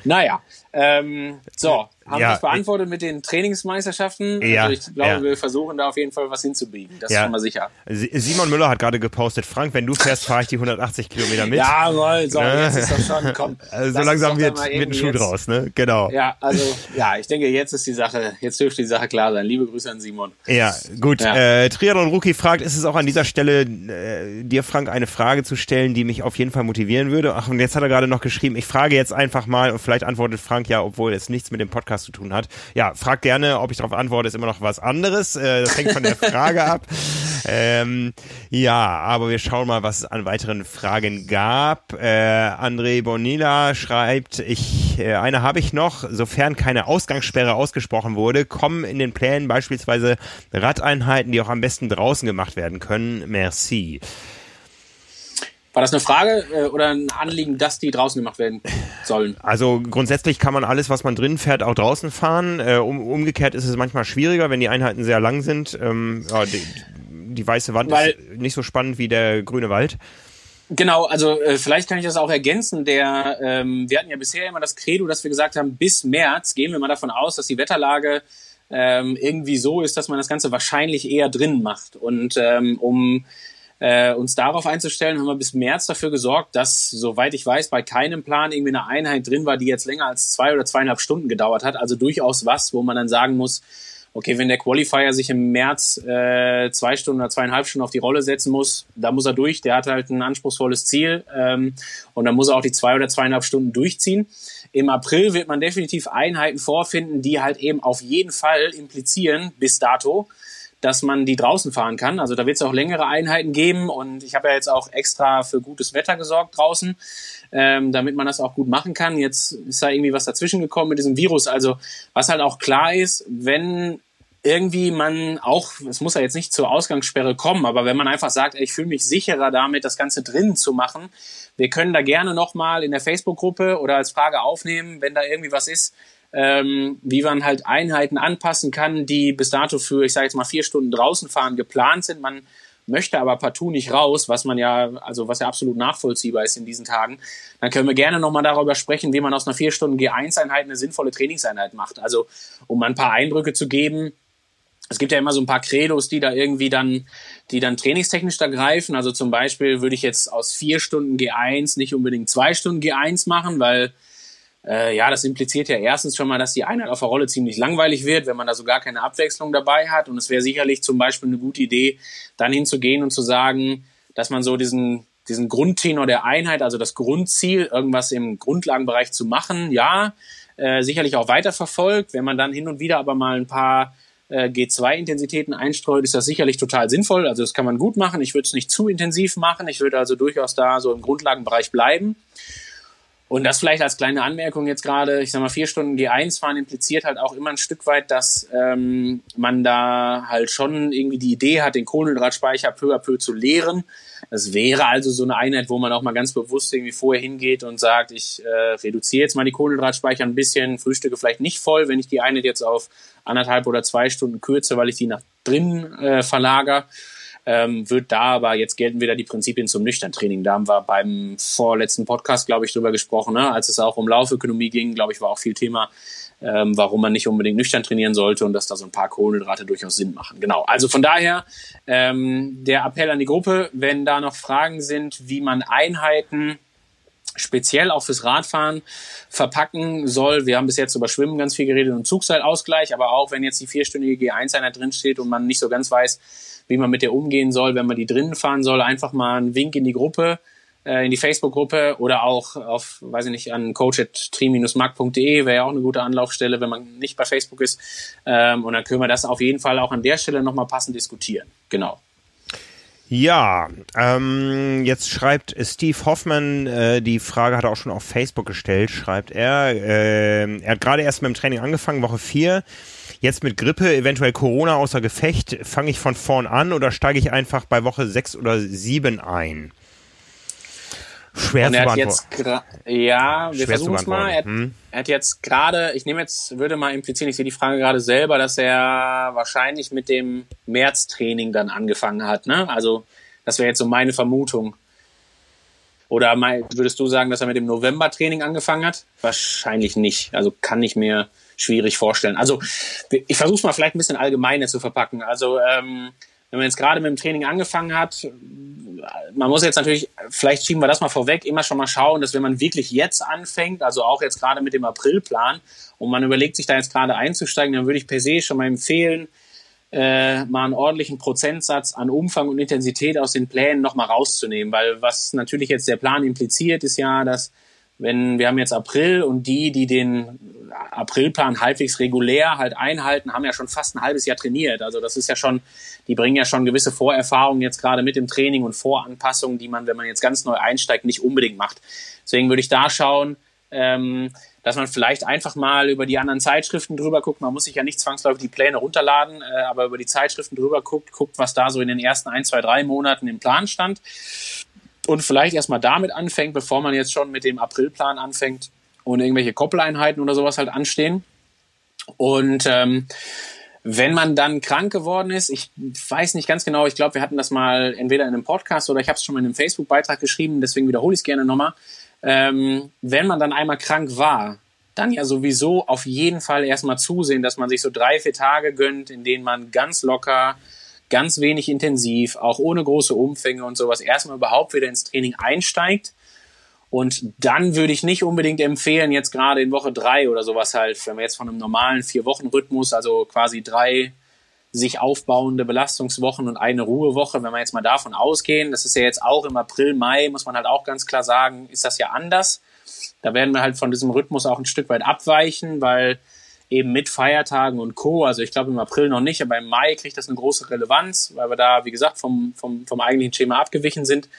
Naja, ähm, so, haben ja, das beantwortet mit den Trainingsmeisterschaften? Ja, also ich glaube, ja. wir versuchen da auf jeden Fall was hinzubiegen. Das ja. ist schon mal sicher. Simon Müller hat gerade gepostet, Frank, wenn du fährst, fahre ich die 180 Kilometer mit. Jawohl, so, ne? jetzt ist doch schon, komm. Also so langsam wird, wird ein Schuh jetzt. draus, ne? Genau. Ja, also, ja, ich denke, jetzt ist die Sache, jetzt dürfte die Sache klar sein. Liebe Grüße an Simon. Ja, gut. Äh, Triathlon Rookie fragt, ist es auch an dieser Stelle, äh, dir, Frank, eine Frage zu stellen, die mich auf jeden Fall motivieren würde? Ach, und jetzt hat er gerade noch geschrieben, ich frage jetzt einfach mal, und vielleicht antwortet Frank ja, obwohl es nichts mit dem Podcast zu tun hat. Ja, frag gerne, ob ich darauf antworte, ist immer noch was anderes. Äh, das hängt von der Frage ab. Ähm, ja, aber wir schauen mal, was es an weiteren Fragen gab. Äh, André Bonilla schreibt, ich, äh, eine habe ich noch, sofern keine Ausgangssperre ausgesprochen wurde, kommen in den Plänen beispielsweise Radeinheiten, die auch am besten draußen gemacht werden können. Merci. War das eine Frage äh, oder ein Anliegen, dass die draußen gemacht werden sollen? Also grundsätzlich kann man alles, was man drin fährt, auch draußen fahren. Äh, um, umgekehrt ist es manchmal schwieriger, wenn die Einheiten sehr lang sind. Ähm, ja, die, die, weiße Wand Weil, ist nicht so spannend wie der grüne Wald. Genau, also äh, vielleicht kann ich das auch ergänzen. Der, ähm, wir hatten ja bisher immer das Credo, dass wir gesagt haben, bis März gehen wir mal davon aus, dass die Wetterlage ähm, irgendwie so ist, dass man das Ganze wahrscheinlich eher drin macht. Und ähm, um äh, uns darauf einzustellen, haben wir bis März dafür gesorgt, dass, soweit ich weiß, bei keinem Plan irgendwie eine Einheit drin war, die jetzt länger als zwei oder zweieinhalb Stunden gedauert hat. Also durchaus was, wo man dann sagen muss, okay, wenn der Qualifier sich im März äh, zwei Stunden oder zweieinhalb Stunden auf die Rolle setzen muss, da muss er durch. Der hat halt ein anspruchsvolles Ziel ähm, und dann muss er auch die zwei oder zweieinhalb Stunden durchziehen. Im April wird man definitiv Einheiten vorfinden, die halt eben auf jeden Fall implizieren, bis dato, dass man die draußen fahren kann. Also da wird es auch längere Einheiten geben und ich habe ja jetzt auch extra für gutes Wetter gesorgt draußen, ähm, damit man das auch gut machen kann. Jetzt ist da irgendwie was dazwischen gekommen mit diesem Virus. Also was halt auch klar ist, wenn irgendwie man auch, es muss ja jetzt nicht zur Ausgangssperre kommen, aber wenn man einfach sagt, ey, ich fühle mich sicherer damit, das Ganze drinnen zu machen, wir können da gerne nochmal in der Facebook-Gruppe oder als Frage aufnehmen, wenn da irgendwie was ist, ähm, wie man halt Einheiten anpassen kann, die bis dato für, ich sage jetzt mal, vier Stunden draußen fahren geplant sind. Man möchte aber partout nicht raus, was man ja, also was ja absolut nachvollziehbar ist in diesen Tagen, dann können wir gerne nochmal darüber sprechen, wie man aus einer vier Stunden G1-Einheit eine sinnvolle Trainingseinheit macht. Also um mal ein paar Eindrücke zu geben, es gibt ja immer so ein paar Credos, die da irgendwie dann, die dann trainingstechnisch da greifen. Also zum Beispiel würde ich jetzt aus vier Stunden G1 nicht unbedingt zwei Stunden G1 machen, weil äh, ja, das impliziert ja erstens schon mal, dass die Einheit auf der Rolle ziemlich langweilig wird, wenn man da so gar keine Abwechslung dabei hat. Und es wäre sicherlich zum Beispiel eine gute Idee, dann hinzugehen und zu sagen, dass man so diesen, diesen Grundtenor der Einheit, also das Grundziel, irgendwas im Grundlagenbereich zu machen, ja, äh, sicherlich auch weiterverfolgt. Wenn man dann hin und wieder aber mal ein paar äh, G2-Intensitäten einstreut, ist das sicherlich total sinnvoll. Also das kann man gut machen. Ich würde es nicht zu intensiv machen. Ich würde also durchaus da so im Grundlagenbereich bleiben. Und das vielleicht als kleine Anmerkung jetzt gerade, ich sag mal, vier Stunden G1 fahren impliziert halt auch immer ein Stück weit, dass ähm, man da halt schon irgendwie die Idee hat, den Kohlenhydratspeicher peu à peu zu leeren. Das wäre also so eine Einheit, wo man auch mal ganz bewusst irgendwie vorher hingeht und sagt, ich äh, reduziere jetzt mal die Kohlenhydratspeicher ein bisschen, frühstücke vielleicht nicht voll, wenn ich die Einheit jetzt auf anderthalb oder zwei Stunden kürze, weil ich die nach drinnen äh, verlager ähm, wird da aber, jetzt gelten wieder die Prinzipien zum Nüchtern-Training. Da haben wir beim vorletzten Podcast, glaube ich, drüber gesprochen, ne? als es auch um Laufökonomie ging, glaube ich, war auch viel Thema, ähm, warum man nicht unbedingt nüchtern trainieren sollte und dass da so ein paar Kohlenhydrate durchaus Sinn machen. Genau. Also von daher ähm, der Appell an die Gruppe, wenn da noch Fragen sind, wie man Einheiten speziell auch fürs Radfahren verpacken soll. Wir haben bis jetzt über Schwimmen ganz viel geredet und Zugseilausgleich, aber auch wenn jetzt die vierstündige G1-Einheit drinsteht und man nicht so ganz weiß, wie man mit der umgehen soll, wenn man die drinnen fahren soll, einfach mal einen Wink in die Gruppe, äh, in die Facebook-Gruppe oder auch auf, weiß ich nicht, an coach.tri-mark.de wäre ja auch eine gute Anlaufstelle, wenn man nicht bei Facebook ist. Ähm, und dann können wir das auf jeden Fall auch an der Stelle nochmal passend diskutieren. Genau. Ja, ähm, jetzt schreibt Steve Hoffman, äh, die Frage hat er auch schon auf Facebook gestellt, schreibt er. Äh, er hat gerade erst mit dem Training angefangen, Woche 4. Jetzt mit Grippe, eventuell Corona außer Gefecht, fange ich von vorn an oder steige ich einfach bei Woche 6 oder 7 ein? Schwer und zu beantworten. ja, wir versuchen es mal. Er, hm? er, hat jetzt gerade, ich nehme jetzt, würde mal implizieren, ich sehe die Frage gerade selber, dass er wahrscheinlich mit dem März-Training dann angefangen hat. Ne? Also das wäre jetzt so meine Vermutung. Oder mein, würdest du sagen, dass er mit dem November-Training angefangen hat? Wahrscheinlich nicht. Also kann ich mir schwierig vorstellen. Also ich versuche es mal vielleicht ein bisschen allgemeiner zu verpacken. Also ähm, wenn man jetzt gerade mit dem Training angefangen hat, man muss jetzt natürlich, vielleicht schieben wir das mal vorweg, immer schon mal schauen, dass wenn man wirklich jetzt anfängt, also auch jetzt gerade mit dem Aprilplan und man überlegt sich da jetzt gerade einzusteigen, dann würde ich per se schon mal empfehlen, äh, mal einen ordentlichen Prozentsatz an Umfang und Intensität aus den Plänen nochmal rauszunehmen, weil was natürlich jetzt der Plan impliziert, ist ja, dass wenn wir haben jetzt April und die, die den Aprilplan halbwegs regulär halt einhalten, haben ja schon fast ein halbes Jahr trainiert. Also das ist ja schon, die bringen ja schon gewisse Vorerfahrungen jetzt gerade mit dem Training und Voranpassungen, die man, wenn man jetzt ganz neu einsteigt, nicht unbedingt macht. Deswegen würde ich da schauen, ähm, dass man vielleicht einfach mal über die anderen Zeitschriften drüber guckt. Man muss sich ja nicht zwangsläufig die Pläne runterladen, äh, aber über die Zeitschriften drüber guckt, guckt, was da so in den ersten ein, zwei, drei Monaten im Plan stand und vielleicht erstmal damit anfängt, bevor man jetzt schon mit dem Aprilplan anfängt und irgendwelche Koppeleinheiten oder sowas halt anstehen. Und ähm, wenn man dann krank geworden ist, ich weiß nicht ganz genau, ich glaube, wir hatten das mal entweder in einem Podcast oder ich habe es schon mal in einem Facebook-Beitrag geschrieben, deswegen wiederhole ich es gerne nochmal. Ähm, wenn man dann einmal krank war, dann ja sowieso auf jeden Fall erstmal zusehen, dass man sich so drei, vier Tage gönnt, in denen man ganz locker ganz wenig intensiv, auch ohne große Umfänge und sowas, erstmal überhaupt wieder ins Training einsteigt. Und dann würde ich nicht unbedingt empfehlen, jetzt gerade in Woche drei oder sowas halt, wenn wir jetzt von einem normalen Vier-Wochen-Rhythmus, also quasi drei sich aufbauende Belastungswochen und eine Ruhewoche, wenn wir jetzt mal davon ausgehen, das ist ja jetzt auch im April, Mai, muss man halt auch ganz klar sagen, ist das ja anders. Da werden wir halt von diesem Rhythmus auch ein Stück weit abweichen, weil eben mit Feiertagen und Co. Also ich glaube im April noch nicht, aber im Mai kriegt das eine große Relevanz, weil wir da, wie gesagt, vom, vom, vom eigentlichen Schema abgewichen sind.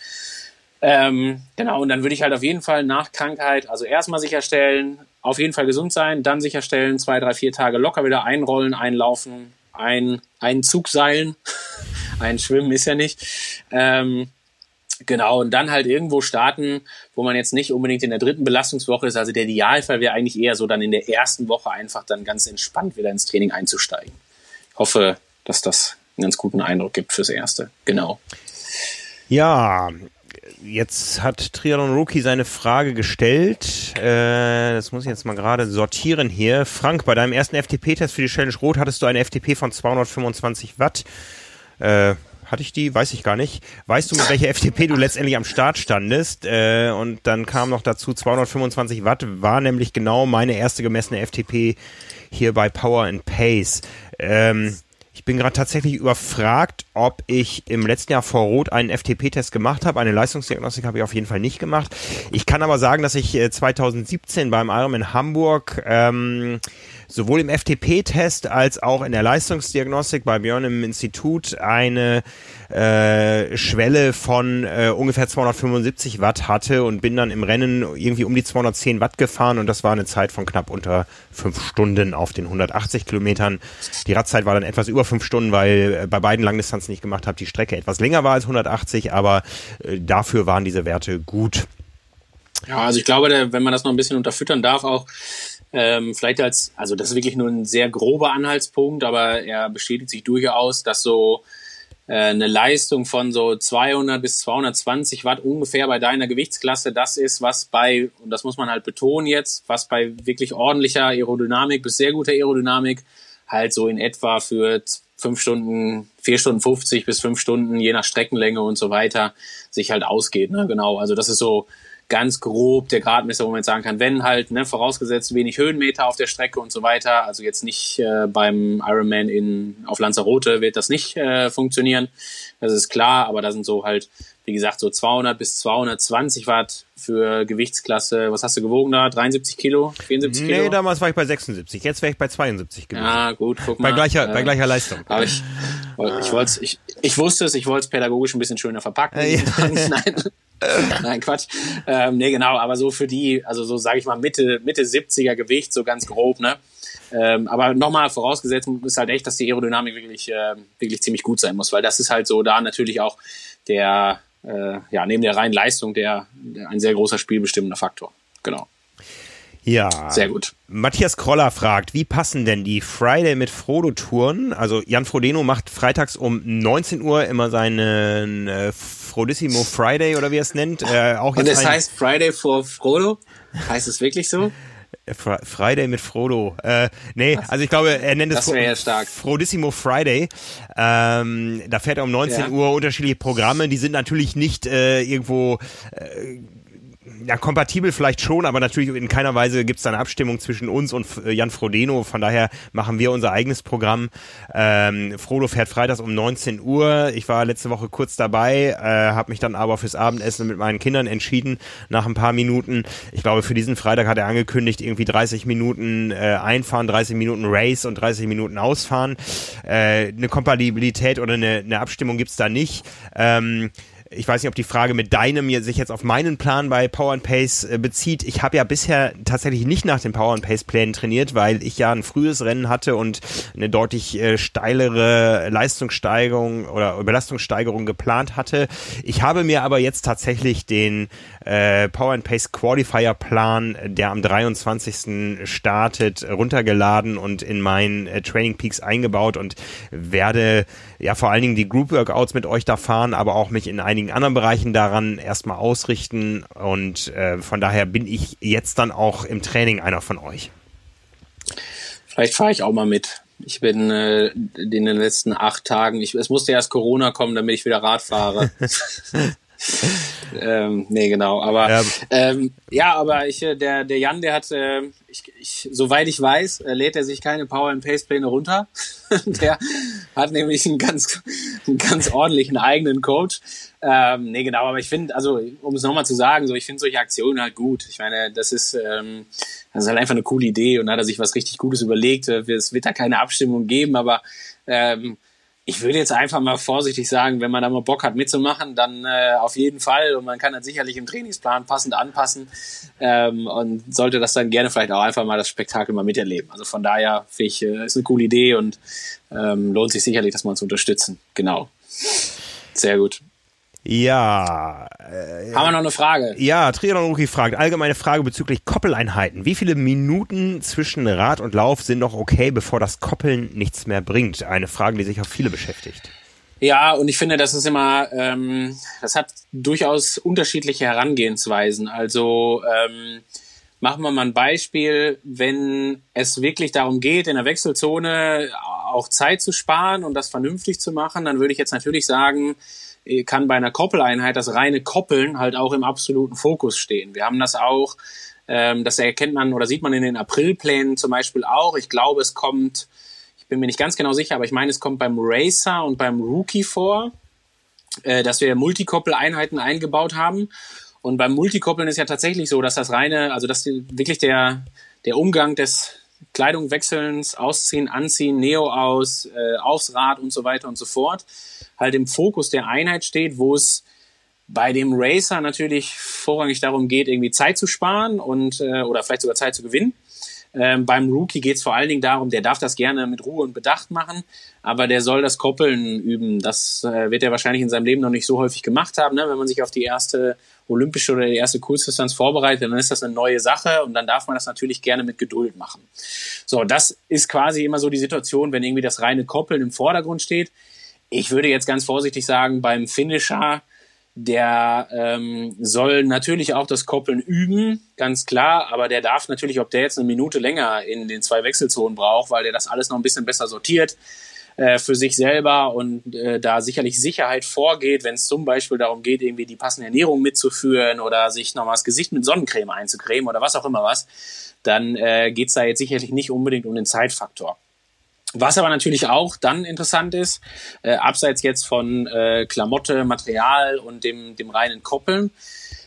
Ähm, genau, und dann würde ich halt auf jeden Fall nach Krankheit, also erstmal sicherstellen, auf jeden Fall gesund sein, dann sicherstellen, zwei, drei, vier Tage locker wieder einrollen, einlaufen, ein, einen Zug seilen, ein Schwimmen ist ja nicht. Ähm, Genau, und dann halt irgendwo starten, wo man jetzt nicht unbedingt in der dritten Belastungswoche ist. Also der Idealfall wäre eigentlich eher so dann in der ersten Woche einfach dann ganz entspannt wieder ins Training einzusteigen. Ich hoffe, dass das einen ganz guten Eindruck gibt fürs Erste. Genau. Ja, jetzt hat Triathlon Rookie seine Frage gestellt. Äh, das muss ich jetzt mal gerade sortieren hier. Frank, bei deinem ersten FTP-Test für die Challenge Rot hattest du eine FTP von 225 Watt. Äh, hatte ich die? Weiß ich gar nicht. Weißt du, mit welcher FTP du letztendlich am Start standest? Äh, und dann kam noch dazu 225 Watt, war nämlich genau meine erste gemessene FTP hier bei Power and Pace. Ähm, ich bin gerade tatsächlich überfragt, ob ich im letzten Jahr vor Rot einen FTP-Test gemacht habe. Eine Leistungsdiagnostik habe ich auf jeden Fall nicht gemacht. Ich kann aber sagen, dass ich 2017 äh, beim Ironman Hamburg ähm, sowohl im FTP-Test als auch in der Leistungsdiagnostik bei Björn im Institut eine äh, Schwelle von äh, ungefähr 275 Watt hatte und bin dann im Rennen irgendwie um die 210 Watt gefahren und das war eine Zeit von knapp unter fünf Stunden auf den 180 Kilometern. Die Radzeit war dann etwas über fünf Stunden, weil äh, bei beiden Langdistanzen nicht gemacht habe, die Strecke etwas länger war als 180, aber äh, dafür waren diese Werte gut. Ja, also ich glaube, wenn man das noch ein bisschen unterfüttern darf, auch ähm, vielleicht als, also das ist wirklich nur ein sehr grober Anhaltspunkt, aber er bestätigt sich durchaus, dass so äh, eine Leistung von so 200 bis 220 Watt ungefähr bei deiner Gewichtsklasse das ist, was bei, und das muss man halt betonen jetzt, was bei wirklich ordentlicher Aerodynamik bis sehr guter Aerodynamik halt so in etwa für fünf Stunden, vier Stunden 50 bis fünf Stunden, je nach Streckenlänge und so weiter, sich halt ausgeht. Ne? Genau, also das ist so ganz grob der Gradmesser, wo man jetzt sagen kann, wenn halt, ne, vorausgesetzt wenig Höhenmeter auf der Strecke und so weiter, also jetzt nicht äh, beim Ironman in, auf Lanzarote wird das nicht äh, funktionieren, das ist klar, aber da sind so halt, wie gesagt, so 200 bis 220 Watt für Gewichtsklasse, was hast du gewogen da? 73 Kilo? 74 Kilo? Nee, damals war ich bei 76, jetzt wäre ich bei 72 gewesen. Ah, gut, guck mal. Bei gleicher, äh, bei gleicher Leistung. Aber ich, ich wollte ich, Ich wusste es, ich wollte es pädagogisch ein bisschen schöner verpacken. Ja. Nein. Nein, Quatsch. Ähm, nee, genau, aber so für die, also so sage ich mal Mitte, Mitte 70er Gewicht, so ganz grob, ne? Ähm, aber nochmal vorausgesetzt ist halt echt, dass die Aerodynamik wirklich, äh, wirklich ziemlich gut sein muss, weil das ist halt so da natürlich auch der, äh, ja, neben der reinen Leistung der, der ein sehr großer spielbestimmender Faktor. Genau. Ja. Sehr gut. Matthias Kroller fragt, wie passen denn die Friday mit Frodo Touren? Also Jan Frodeno macht freitags um 19 Uhr immer seinen äh, Frodissimo Friday oder wie er es nennt. Äh, auch Und es heißt Friday for Frodo? Heißt es wirklich so? Friday mit Frodo. Äh, nee, also ich glaube, er nennt es ja stark. Frodissimo Friday. Ähm, da fährt er um 19 ja. Uhr unterschiedliche Programme. Die sind natürlich nicht äh, irgendwo äh, ja, kompatibel vielleicht schon, aber natürlich in keiner Weise gibt es eine Abstimmung zwischen uns und äh, Jan Frodeno. Von daher machen wir unser eigenes Programm. Ähm, Frodo fährt freitags um 19 Uhr. Ich war letzte Woche kurz dabei, äh, habe mich dann aber fürs Abendessen mit meinen Kindern entschieden nach ein paar Minuten. Ich glaube, für diesen Freitag hat er angekündigt, irgendwie 30 Minuten äh, einfahren, 30 Minuten Race und 30 Minuten ausfahren. Äh, eine Kompatibilität oder eine, eine Abstimmung gibt's da nicht. Ähm, ich weiß nicht, ob die Frage mit deinem sich jetzt auf meinen Plan bei Power and Pace äh, bezieht. Ich habe ja bisher tatsächlich nicht nach den Power and Pace Plänen trainiert, weil ich ja ein frühes Rennen hatte und eine deutlich äh, steilere Leistungssteigerung oder Überlastungssteigerung geplant hatte. Ich habe mir aber jetzt tatsächlich den äh, Power and Pace Qualifier Plan, der am 23. startet, runtergeladen und in meinen äh, Training Peaks eingebaut und werde ja vor allen Dingen die Group Workouts mit euch da fahren, aber auch mich in einigen anderen Bereichen daran erstmal ausrichten und äh, von daher bin ich jetzt dann auch im Training einer von euch. Vielleicht fahre ich auch mal mit. Ich bin äh, in den letzten acht Tagen, ich, es musste erst Corona kommen, damit ich wieder Rad fahre. ähm, nee, genau. Aber ja, ähm, ja aber ich, äh, der, der Jan, der hat, äh, ich, ich, soweit ich weiß, äh, lädt er sich keine Power and Pace Pläne runter. der hat nämlich einen ganz, einen ganz ordentlichen eigenen Coach. Ähm, nee, genau, aber ich finde, also um es nochmal zu sagen, so ich finde solche Aktionen halt gut. Ich meine, das ist, ähm, das ist halt einfach eine coole Idee und da hat er sich was richtig Gutes überlegt. Es wird da keine Abstimmung geben, aber ähm, ich würde jetzt einfach mal vorsichtig sagen, wenn man da mal Bock hat mitzumachen, dann äh, auf jeden Fall. Und man kann dann sicherlich im Trainingsplan passend anpassen ähm, und sollte das dann gerne vielleicht auch einfach mal das Spektakel mal miterleben. Also von daher finde ich, äh, ist eine coole Idee und ähm, lohnt sich sicherlich, das mal zu unterstützen. Genau. Sehr gut. Ja. Äh, Haben wir noch eine Frage? Ja, Triathlon Rookie fragt, allgemeine Frage bezüglich Koppeleinheiten. Wie viele Minuten zwischen Rad und Lauf sind noch okay, bevor das Koppeln nichts mehr bringt? Eine Frage, die sich auch viele beschäftigt. Ja, und ich finde, das ist immer, ähm, das hat durchaus unterschiedliche Herangehensweisen. Also ähm, machen wir mal ein Beispiel, wenn es wirklich darum geht, in der Wechselzone auch Zeit zu sparen und das vernünftig zu machen, dann würde ich jetzt natürlich sagen, kann bei einer Koppeleinheit das reine Koppeln halt auch im absoluten Fokus stehen. Wir haben das auch, ähm, das erkennt man oder sieht man in den Aprilplänen zum Beispiel auch. Ich glaube, es kommt, ich bin mir nicht ganz genau sicher, aber ich meine, es kommt beim Racer und beim Rookie vor, äh, dass wir Multikoppeleinheiten eingebaut haben. Und beim Multikoppeln ist ja tatsächlich so, dass das reine, also dass wirklich der, der Umgang des Kleidung wechselns, ausziehen, anziehen, Neo aus, äh, aufs Rad und so weiter und so fort, halt im Fokus der Einheit steht, wo es bei dem Racer natürlich vorrangig darum geht, irgendwie Zeit zu sparen und äh, oder vielleicht sogar Zeit zu gewinnen. Ähm, beim Rookie geht es vor allen Dingen darum, der darf das gerne mit Ruhe und Bedacht machen, aber der soll das Koppeln üben. Das äh, wird er wahrscheinlich in seinem Leben noch nicht so häufig gemacht haben. Ne? Wenn man sich auf die erste olympische oder die erste Kurzdistanz vorbereitet, dann ist das eine neue Sache und dann darf man das natürlich gerne mit Geduld machen. So, das ist quasi immer so die Situation, wenn irgendwie das reine Koppeln im Vordergrund steht. Ich würde jetzt ganz vorsichtig sagen, beim Finisher der ähm, soll natürlich auch das Koppeln üben, ganz klar, aber der darf natürlich, ob der jetzt eine Minute länger in den zwei Wechselzonen braucht, weil der das alles noch ein bisschen besser sortiert äh, für sich selber und äh, da sicherlich Sicherheit vorgeht, wenn es zum Beispiel darum geht, irgendwie die passende Ernährung mitzuführen oder sich nochmal das Gesicht mit Sonnencreme einzucremen oder was auch immer was, dann äh, geht es da jetzt sicherlich nicht unbedingt um den Zeitfaktor. Was aber natürlich auch dann interessant ist, äh, abseits jetzt von äh, Klamotte, Material und dem, dem reinen Koppeln,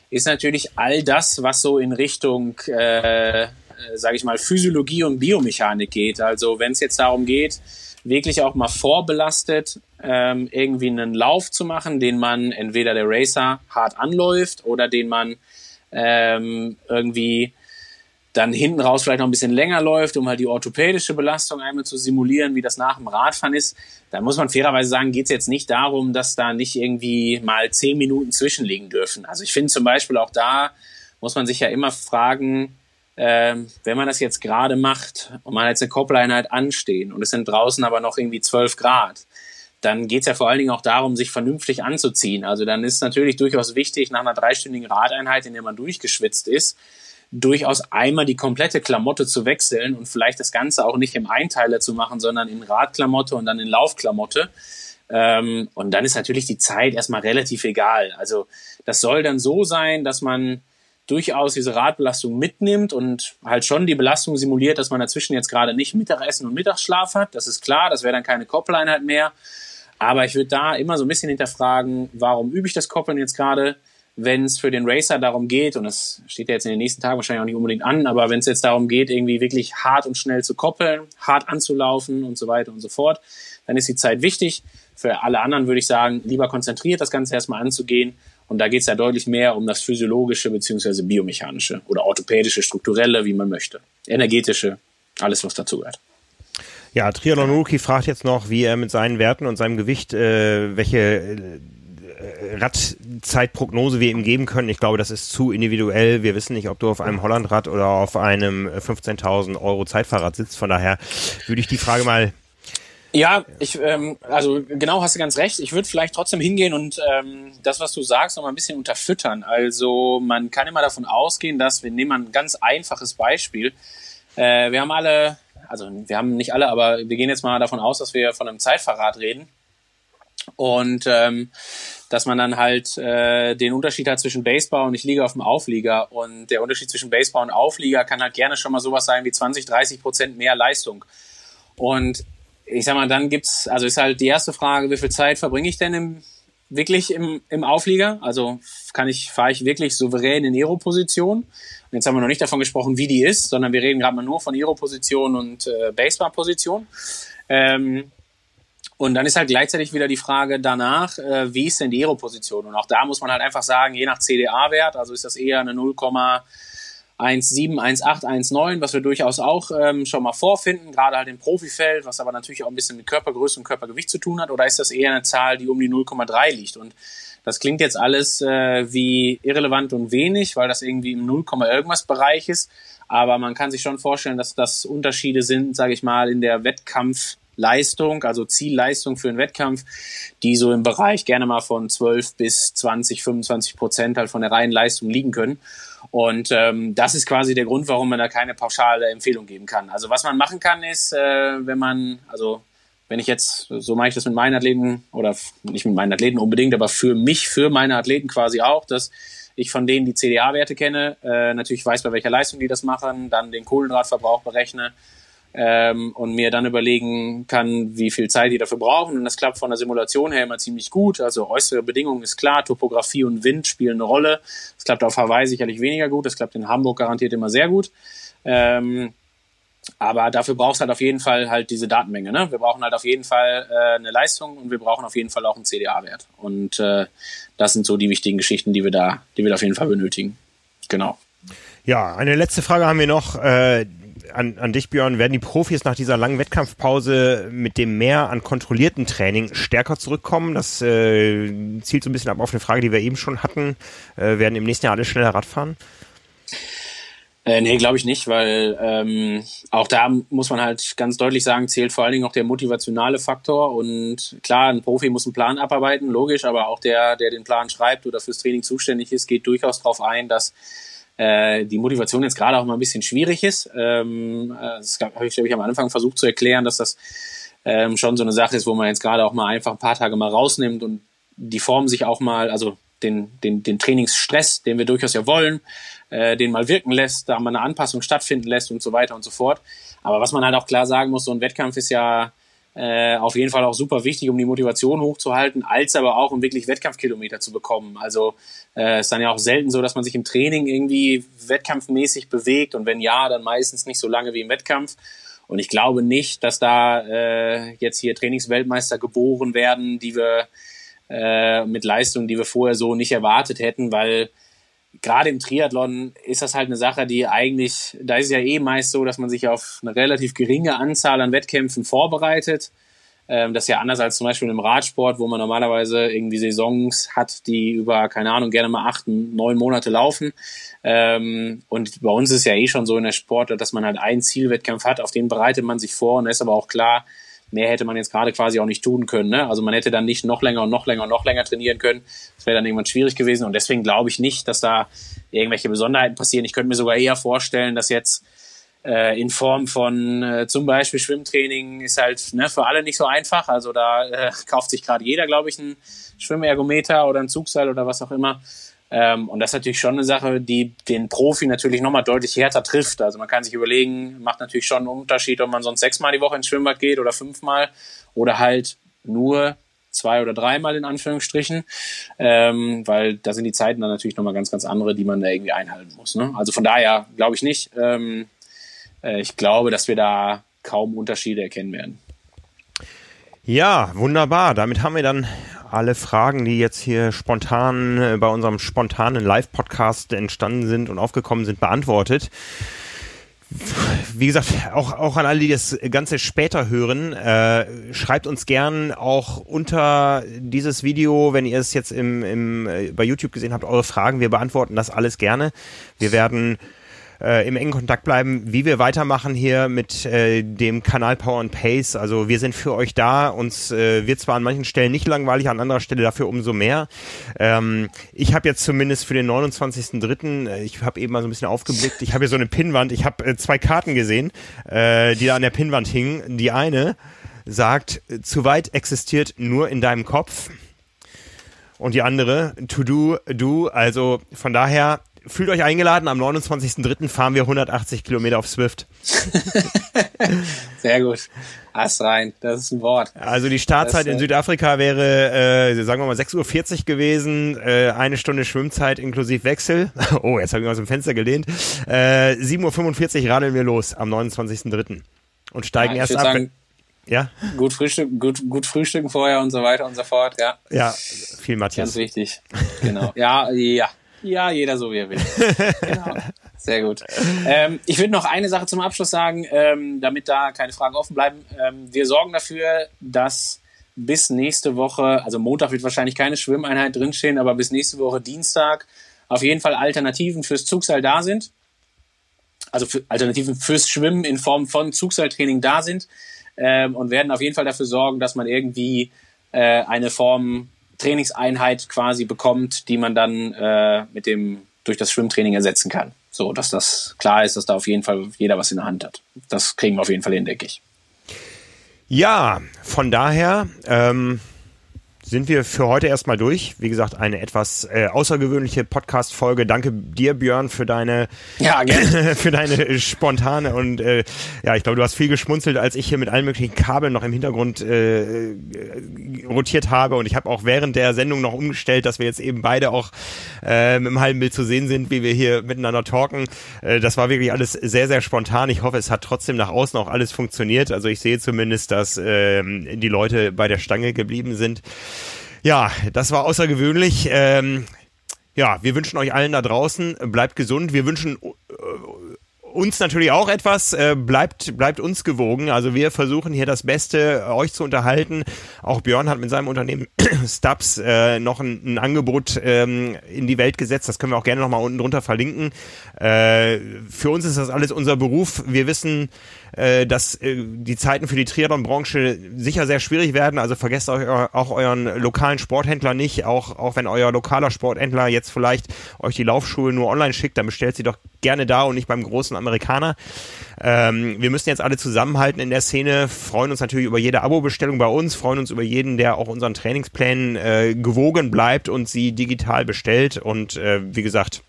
ist natürlich all das, was so in Richtung äh, äh, sage ich mal, Physiologie und Biomechanik geht. Also wenn es jetzt darum geht, wirklich auch mal vorbelastet ähm, irgendwie einen Lauf zu machen, den man entweder der Racer hart anläuft oder den man ähm, irgendwie dann hinten raus vielleicht noch ein bisschen länger läuft, um halt die orthopädische Belastung einmal zu simulieren, wie das nach dem Radfahren ist, dann muss man fairerweise sagen, geht es jetzt nicht darum, dass da nicht irgendwie mal zehn Minuten zwischenliegen dürfen. Also ich finde zum Beispiel auch da muss man sich ja immer fragen, äh, wenn man das jetzt gerade macht und man jetzt eine Koppeleinheit anstehen und es sind draußen aber noch irgendwie zwölf Grad, dann geht es ja vor allen Dingen auch darum, sich vernünftig anzuziehen. Also dann ist natürlich durchaus wichtig, nach einer dreistündigen Radeinheit, in der man durchgeschwitzt ist, durchaus einmal die komplette Klamotte zu wechseln und vielleicht das Ganze auch nicht im Einteiler zu machen, sondern in Radklamotte und dann in Laufklamotte. Ähm, und dann ist natürlich die Zeit erstmal relativ egal. Also das soll dann so sein, dass man durchaus diese Radbelastung mitnimmt und halt schon die Belastung simuliert, dass man dazwischen jetzt gerade nicht Mittagessen und Mittagsschlaf hat. Das ist klar, das wäre dann keine Koppeleinheit mehr. Aber ich würde da immer so ein bisschen hinterfragen, warum übe ich das Koppeln jetzt gerade? Wenn es für den Racer darum geht, und das steht ja jetzt in den nächsten Tagen wahrscheinlich auch nicht unbedingt an, aber wenn es jetzt darum geht, irgendwie wirklich hart und schnell zu koppeln, hart anzulaufen und so weiter und so fort, dann ist die Zeit wichtig. Für alle anderen würde ich sagen, lieber konzentriert das Ganze erstmal anzugehen. Und da geht es ja deutlich mehr um das physiologische beziehungsweise biomechanische oder orthopädische, strukturelle, wie man möchte. Energetische, alles, was dazu gehört. Ja, Rookie fragt jetzt noch, wie er mit seinen Werten und seinem Gewicht, äh, welche äh, Radzeitprognose wir ihm geben können. Ich glaube, das ist zu individuell. Wir wissen nicht, ob du auf einem Hollandrad oder auf einem 15.000 Euro Zeitfahrrad sitzt. Von daher würde ich die Frage mal ja, ich, ähm, also genau hast du ganz recht. Ich würde vielleicht trotzdem hingehen und ähm, das, was du sagst, noch mal ein bisschen unterfüttern. Also man kann immer davon ausgehen, dass wir nehmen ein ganz einfaches Beispiel. Äh, wir haben alle, also wir haben nicht alle, aber wir gehen jetzt mal davon aus, dass wir von einem Zeitfahrrad reden. Und ähm, dass man dann halt äh, den Unterschied hat zwischen Baseball und ich liege auf dem Auflieger. Und der Unterschied zwischen Baseball und Auflieger kann halt gerne schon mal sowas sein wie 20, 30 Prozent mehr Leistung. Und ich sag mal, dann gibt's, also ist halt die erste Frage, wie viel Zeit verbringe ich denn im, wirklich im, im Auflieger? Also kann ich, fahre ich wirklich souverän in Aero-Position? Und jetzt haben wir noch nicht davon gesprochen, wie die ist, sondern wir reden gerade mal nur von Aero-Position und äh, Baseball-Position. Ähm, und dann ist halt gleichzeitig wieder die Frage danach, äh, wie ist denn die Aero-Position? Und auch da muss man halt einfach sagen, je nach CDA-Wert, also ist das eher eine 0,17, 1,8, 1,9, was wir durchaus auch ähm, schon mal vorfinden, gerade halt im Profifeld, was aber natürlich auch ein bisschen mit Körpergröße und Körpergewicht zu tun hat, oder ist das eher eine Zahl, die um die 0,3 liegt? Und das klingt jetzt alles äh, wie irrelevant und wenig, weil das irgendwie im 0, irgendwas Bereich ist. Aber man kann sich schon vorstellen, dass das Unterschiede sind, sage ich mal, in der Wettkampf- Leistung, also Zielleistung für einen Wettkampf, die so im Bereich gerne mal von 12 bis 20, 25 Prozent halt von der reinen Leistung liegen können. Und ähm, das ist quasi der Grund, warum man da keine pauschale Empfehlung geben kann. Also was man machen kann, ist, äh, wenn man, also wenn ich jetzt, so mache ich das mit meinen Athleten oder nicht mit meinen Athleten unbedingt, aber für mich, für meine Athleten quasi auch, dass ich von denen die CDA-Werte kenne, äh, natürlich weiß, bei welcher Leistung die das machen, dann den Kohlenhydratverbrauch berechne, ähm, und mir dann überlegen kann, wie viel Zeit die dafür brauchen. Und das klappt von der Simulation her immer ziemlich gut. Also äußere Bedingungen ist klar, Topografie und Wind spielen eine Rolle. Das klappt auf Hawaii sicherlich weniger gut, das klappt in Hamburg garantiert immer sehr gut. Ähm, aber dafür brauchst halt auf jeden Fall halt diese Datenmenge. Ne? Wir brauchen halt auf jeden Fall äh, eine Leistung und wir brauchen auf jeden Fall auch einen CDA-Wert. Und äh, das sind so die wichtigen Geschichten, die wir da, die wir da auf jeden Fall benötigen. Genau. Ja, eine letzte Frage haben wir noch. Äh, an, an dich, Björn, werden die Profis nach dieser langen Wettkampfpause mit dem Mehr an kontrollierten Training stärker zurückkommen? Das äh, zielt so ein bisschen ab auf eine Frage, die wir eben schon hatten. Äh, werden im nächsten Jahr alle schneller Radfahren? Äh, nee, glaube ich nicht, weil ähm, auch da muss man halt ganz deutlich sagen, zählt vor allen Dingen auch der motivationale Faktor. Und klar, ein Profi muss einen Plan abarbeiten, logisch, aber auch der, der den Plan schreibt oder fürs Training zuständig ist, geht durchaus darauf ein, dass äh, die Motivation jetzt gerade auch mal ein bisschen schwierig ist. Ähm, äh, das habe ich, glaube ich, am Anfang versucht zu erklären, dass das ähm, schon so eine Sache ist, wo man jetzt gerade auch mal einfach ein paar Tage mal rausnimmt und die Form sich auch mal, also den, den, den Trainingsstress, den wir durchaus ja wollen, äh, den mal wirken lässt, da mal eine Anpassung stattfinden lässt und so weiter und so fort. Aber was man halt auch klar sagen muss, so ein Wettkampf ist ja äh, auf jeden Fall auch super wichtig, um die Motivation hochzuhalten, als aber auch um wirklich Wettkampfkilometer zu bekommen. Also äh, ist dann ja auch selten so, dass man sich im Training irgendwie wettkampfmäßig bewegt und wenn ja, dann meistens nicht so lange wie im Wettkampf. Und ich glaube nicht, dass da äh, jetzt hier Trainingsweltmeister geboren werden, die wir äh, mit Leistungen, die wir vorher so nicht erwartet hätten, weil gerade im Triathlon ist das halt eine Sache, die eigentlich, da ist es ja eh meist so, dass man sich auf eine relativ geringe Anzahl an Wettkämpfen vorbereitet. Ähm, das ist ja anders als zum Beispiel im Radsport, wo man normalerweise irgendwie Saisons hat, die über, keine Ahnung, gerne mal acht, neun Monate laufen. Ähm, und bei uns ist ja eh schon so in der Sport, dass man halt einen Zielwettkampf hat, auf den bereitet man sich vor und da ist aber auch klar, mehr hätte man jetzt gerade quasi auch nicht tun können. Ne? Also man hätte dann nicht noch länger und noch länger und noch länger trainieren können. Das wäre dann irgendwann schwierig gewesen. Und deswegen glaube ich nicht, dass da irgendwelche Besonderheiten passieren. Ich könnte mir sogar eher vorstellen, dass jetzt äh, in Form von äh, zum Beispiel Schwimmtraining ist halt ne, für alle nicht so einfach. Also da äh, kauft sich gerade jeder, glaube ich, einen Schwimmergometer oder ein Zugseil oder was auch immer. Ähm, und das ist natürlich schon eine Sache, die den Profi natürlich nochmal deutlich härter trifft. Also man kann sich überlegen, macht natürlich schon einen Unterschied, ob man sonst sechsmal die Woche ins Schwimmbad geht oder fünfmal oder halt nur zwei oder dreimal in Anführungsstrichen, ähm, weil da sind die Zeiten dann natürlich nochmal ganz, ganz andere, die man da irgendwie einhalten muss. Ne? Also von daher glaube ich nicht. Ähm, äh, ich glaube, dass wir da kaum Unterschiede erkennen werden. Ja, wunderbar. Damit haben wir dann alle Fragen, die jetzt hier spontan äh, bei unserem spontanen Live-Podcast entstanden sind und aufgekommen sind, beantwortet. Wie gesagt, auch, auch an alle, die das Ganze später hören, äh, schreibt uns gern auch unter dieses Video, wenn ihr es jetzt im, im, äh, bei YouTube gesehen habt, eure Fragen. Wir beantworten das alles gerne. Wir werden äh, im engen Kontakt bleiben, wie wir weitermachen hier mit äh, dem Kanal Power and Pace. Also wir sind für euch da. Uns äh, wird zwar an manchen Stellen nicht langweilig, an anderer Stelle dafür umso mehr. Ähm, ich habe jetzt zumindest für den 29.03., äh, ich habe eben mal so ein bisschen aufgeblickt, ich habe hier so eine Pinnwand, ich habe äh, zwei Karten gesehen, äh, die da an der Pinnwand hingen. Die eine sagt, zu weit existiert nur in deinem Kopf. Und die andere, to do, do. Also von daher fühlt euch eingeladen. Am 29.03. fahren wir 180 Kilometer auf Swift. Sehr gut. Hast rein. Das ist ein Wort. Also die Startzeit das, in äh, Südafrika wäre, äh, sagen wir mal, 6.40 Uhr gewesen. Äh, eine Stunde Schwimmzeit inklusive Wechsel. Oh, jetzt habe ich mal aus dem Fenster gelehnt. Äh, 7.45 Uhr radeln wir los am 29.03. Und steigen ja, erst ab. Sagen, ja. Gut frühstücken, gut, gut frühstücken vorher und so weiter und so fort, ja. Ja, viel Matthias. Ganz wichtig. Genau. Ja, ja. Ja, jeder so wie er will. genau. Sehr gut. Ähm, ich würde noch eine Sache zum Abschluss sagen, ähm, damit da keine Fragen offen bleiben. Ähm, wir sorgen dafür, dass bis nächste Woche, also Montag wird wahrscheinlich keine Schwimmeinheit drinstehen, aber bis nächste Woche Dienstag auf jeden Fall Alternativen fürs Zugseil da sind. Also für Alternativen fürs Schwimmen in Form von Zugseiltraining da sind ähm, und werden auf jeden Fall dafür sorgen, dass man irgendwie äh, eine Form Trainingseinheit quasi bekommt, die man dann äh, mit dem durch das Schwimmtraining ersetzen kann. So, dass das klar ist, dass da auf jeden Fall jeder was in der Hand hat. Das kriegen wir auf jeden Fall hin, denke ich. Ja, von daher ähm, sind wir für heute erstmal durch. Wie gesagt, eine etwas äh, außergewöhnliche Podcast-Folge. Danke dir, Björn, für deine, ja, für deine spontane und äh, ja, ich glaube, du hast viel geschmunzelt, als ich hier mit allen möglichen Kabeln noch im Hintergrund äh, rotiert habe. Und ich habe auch während der Sendung noch umgestellt, dass wir jetzt eben beide auch äh, dem halben Bild zu sehen sind, wie wir hier miteinander talken. Äh, das war wirklich alles sehr, sehr spontan. Ich hoffe, es hat trotzdem nach außen auch alles funktioniert. Also ich sehe zumindest, dass äh, die Leute bei der Stange geblieben sind. Ja, das war außergewöhnlich. Ähm, ja, wir wünschen euch allen da draußen, bleibt gesund. Wir wünschen uns natürlich auch etwas. Äh, bleibt, bleibt uns gewogen. Also wir versuchen hier das Beste, euch zu unterhalten. Auch Björn hat mit seinem Unternehmen Stubbs äh, noch ein, ein Angebot ähm, in die Welt gesetzt. Das können wir auch gerne nochmal unten drunter verlinken. Äh, für uns ist das alles unser Beruf. Wir wissen, äh, dass äh, die Zeiten für die Triathlon-Branche sicher sehr schwierig werden. Also vergesst euch auch euren lokalen Sporthändler nicht. Auch, auch wenn euer lokaler Sporthändler jetzt vielleicht euch die Laufschuhe nur online schickt, dann bestellt sie doch gerne da und nicht beim großen Amerikaner. Ähm, wir müssen jetzt alle zusammenhalten in der Szene, freuen uns natürlich über jede Abo-Bestellung bei uns, freuen uns über jeden, der auch unseren Trainingsplänen äh, gewogen bleibt und sie digital bestellt. Und äh, wie gesagt,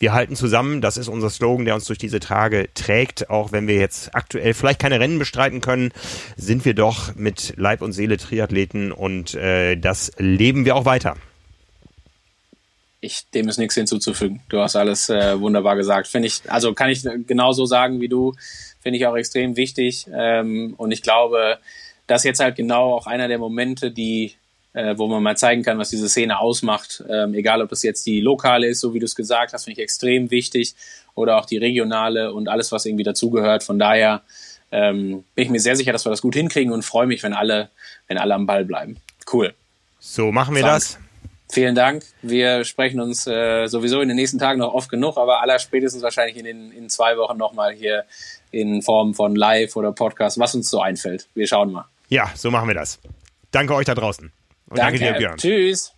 Wir halten zusammen, das ist unser Slogan, der uns durch diese Tage trägt. Auch wenn wir jetzt aktuell vielleicht keine Rennen bestreiten können, sind wir doch mit Leib und Seele Triathleten und äh, das leben wir auch weiter. Ich, dem ist nichts hinzuzufügen. Du hast alles äh, wunderbar gesagt. Finde ich, also kann ich genauso sagen wie du. Finde ich auch extrem wichtig. Ähm, und ich glaube, das ist jetzt halt genau auch einer der Momente, die, äh, wo man mal zeigen kann, was diese Szene ausmacht. Ähm, egal, ob es jetzt die lokale ist, so wie du es gesagt hast, finde ich extrem wichtig, oder auch die regionale und alles, was irgendwie dazugehört. Von daher ähm, bin ich mir sehr sicher, dass wir das gut hinkriegen und freue mich, wenn alle, wenn alle am Ball bleiben. Cool. So machen wir Frank. das. Vielen Dank. Wir sprechen uns äh, sowieso in den nächsten Tagen noch oft genug, aber aller spätestens wahrscheinlich in, den, in zwei Wochen nochmal hier in Form von Live oder Podcast, was uns so einfällt. Wir schauen mal. Ja, so machen wir das. Danke euch da draußen. Und danke, danke dir, Björn. Tschüss.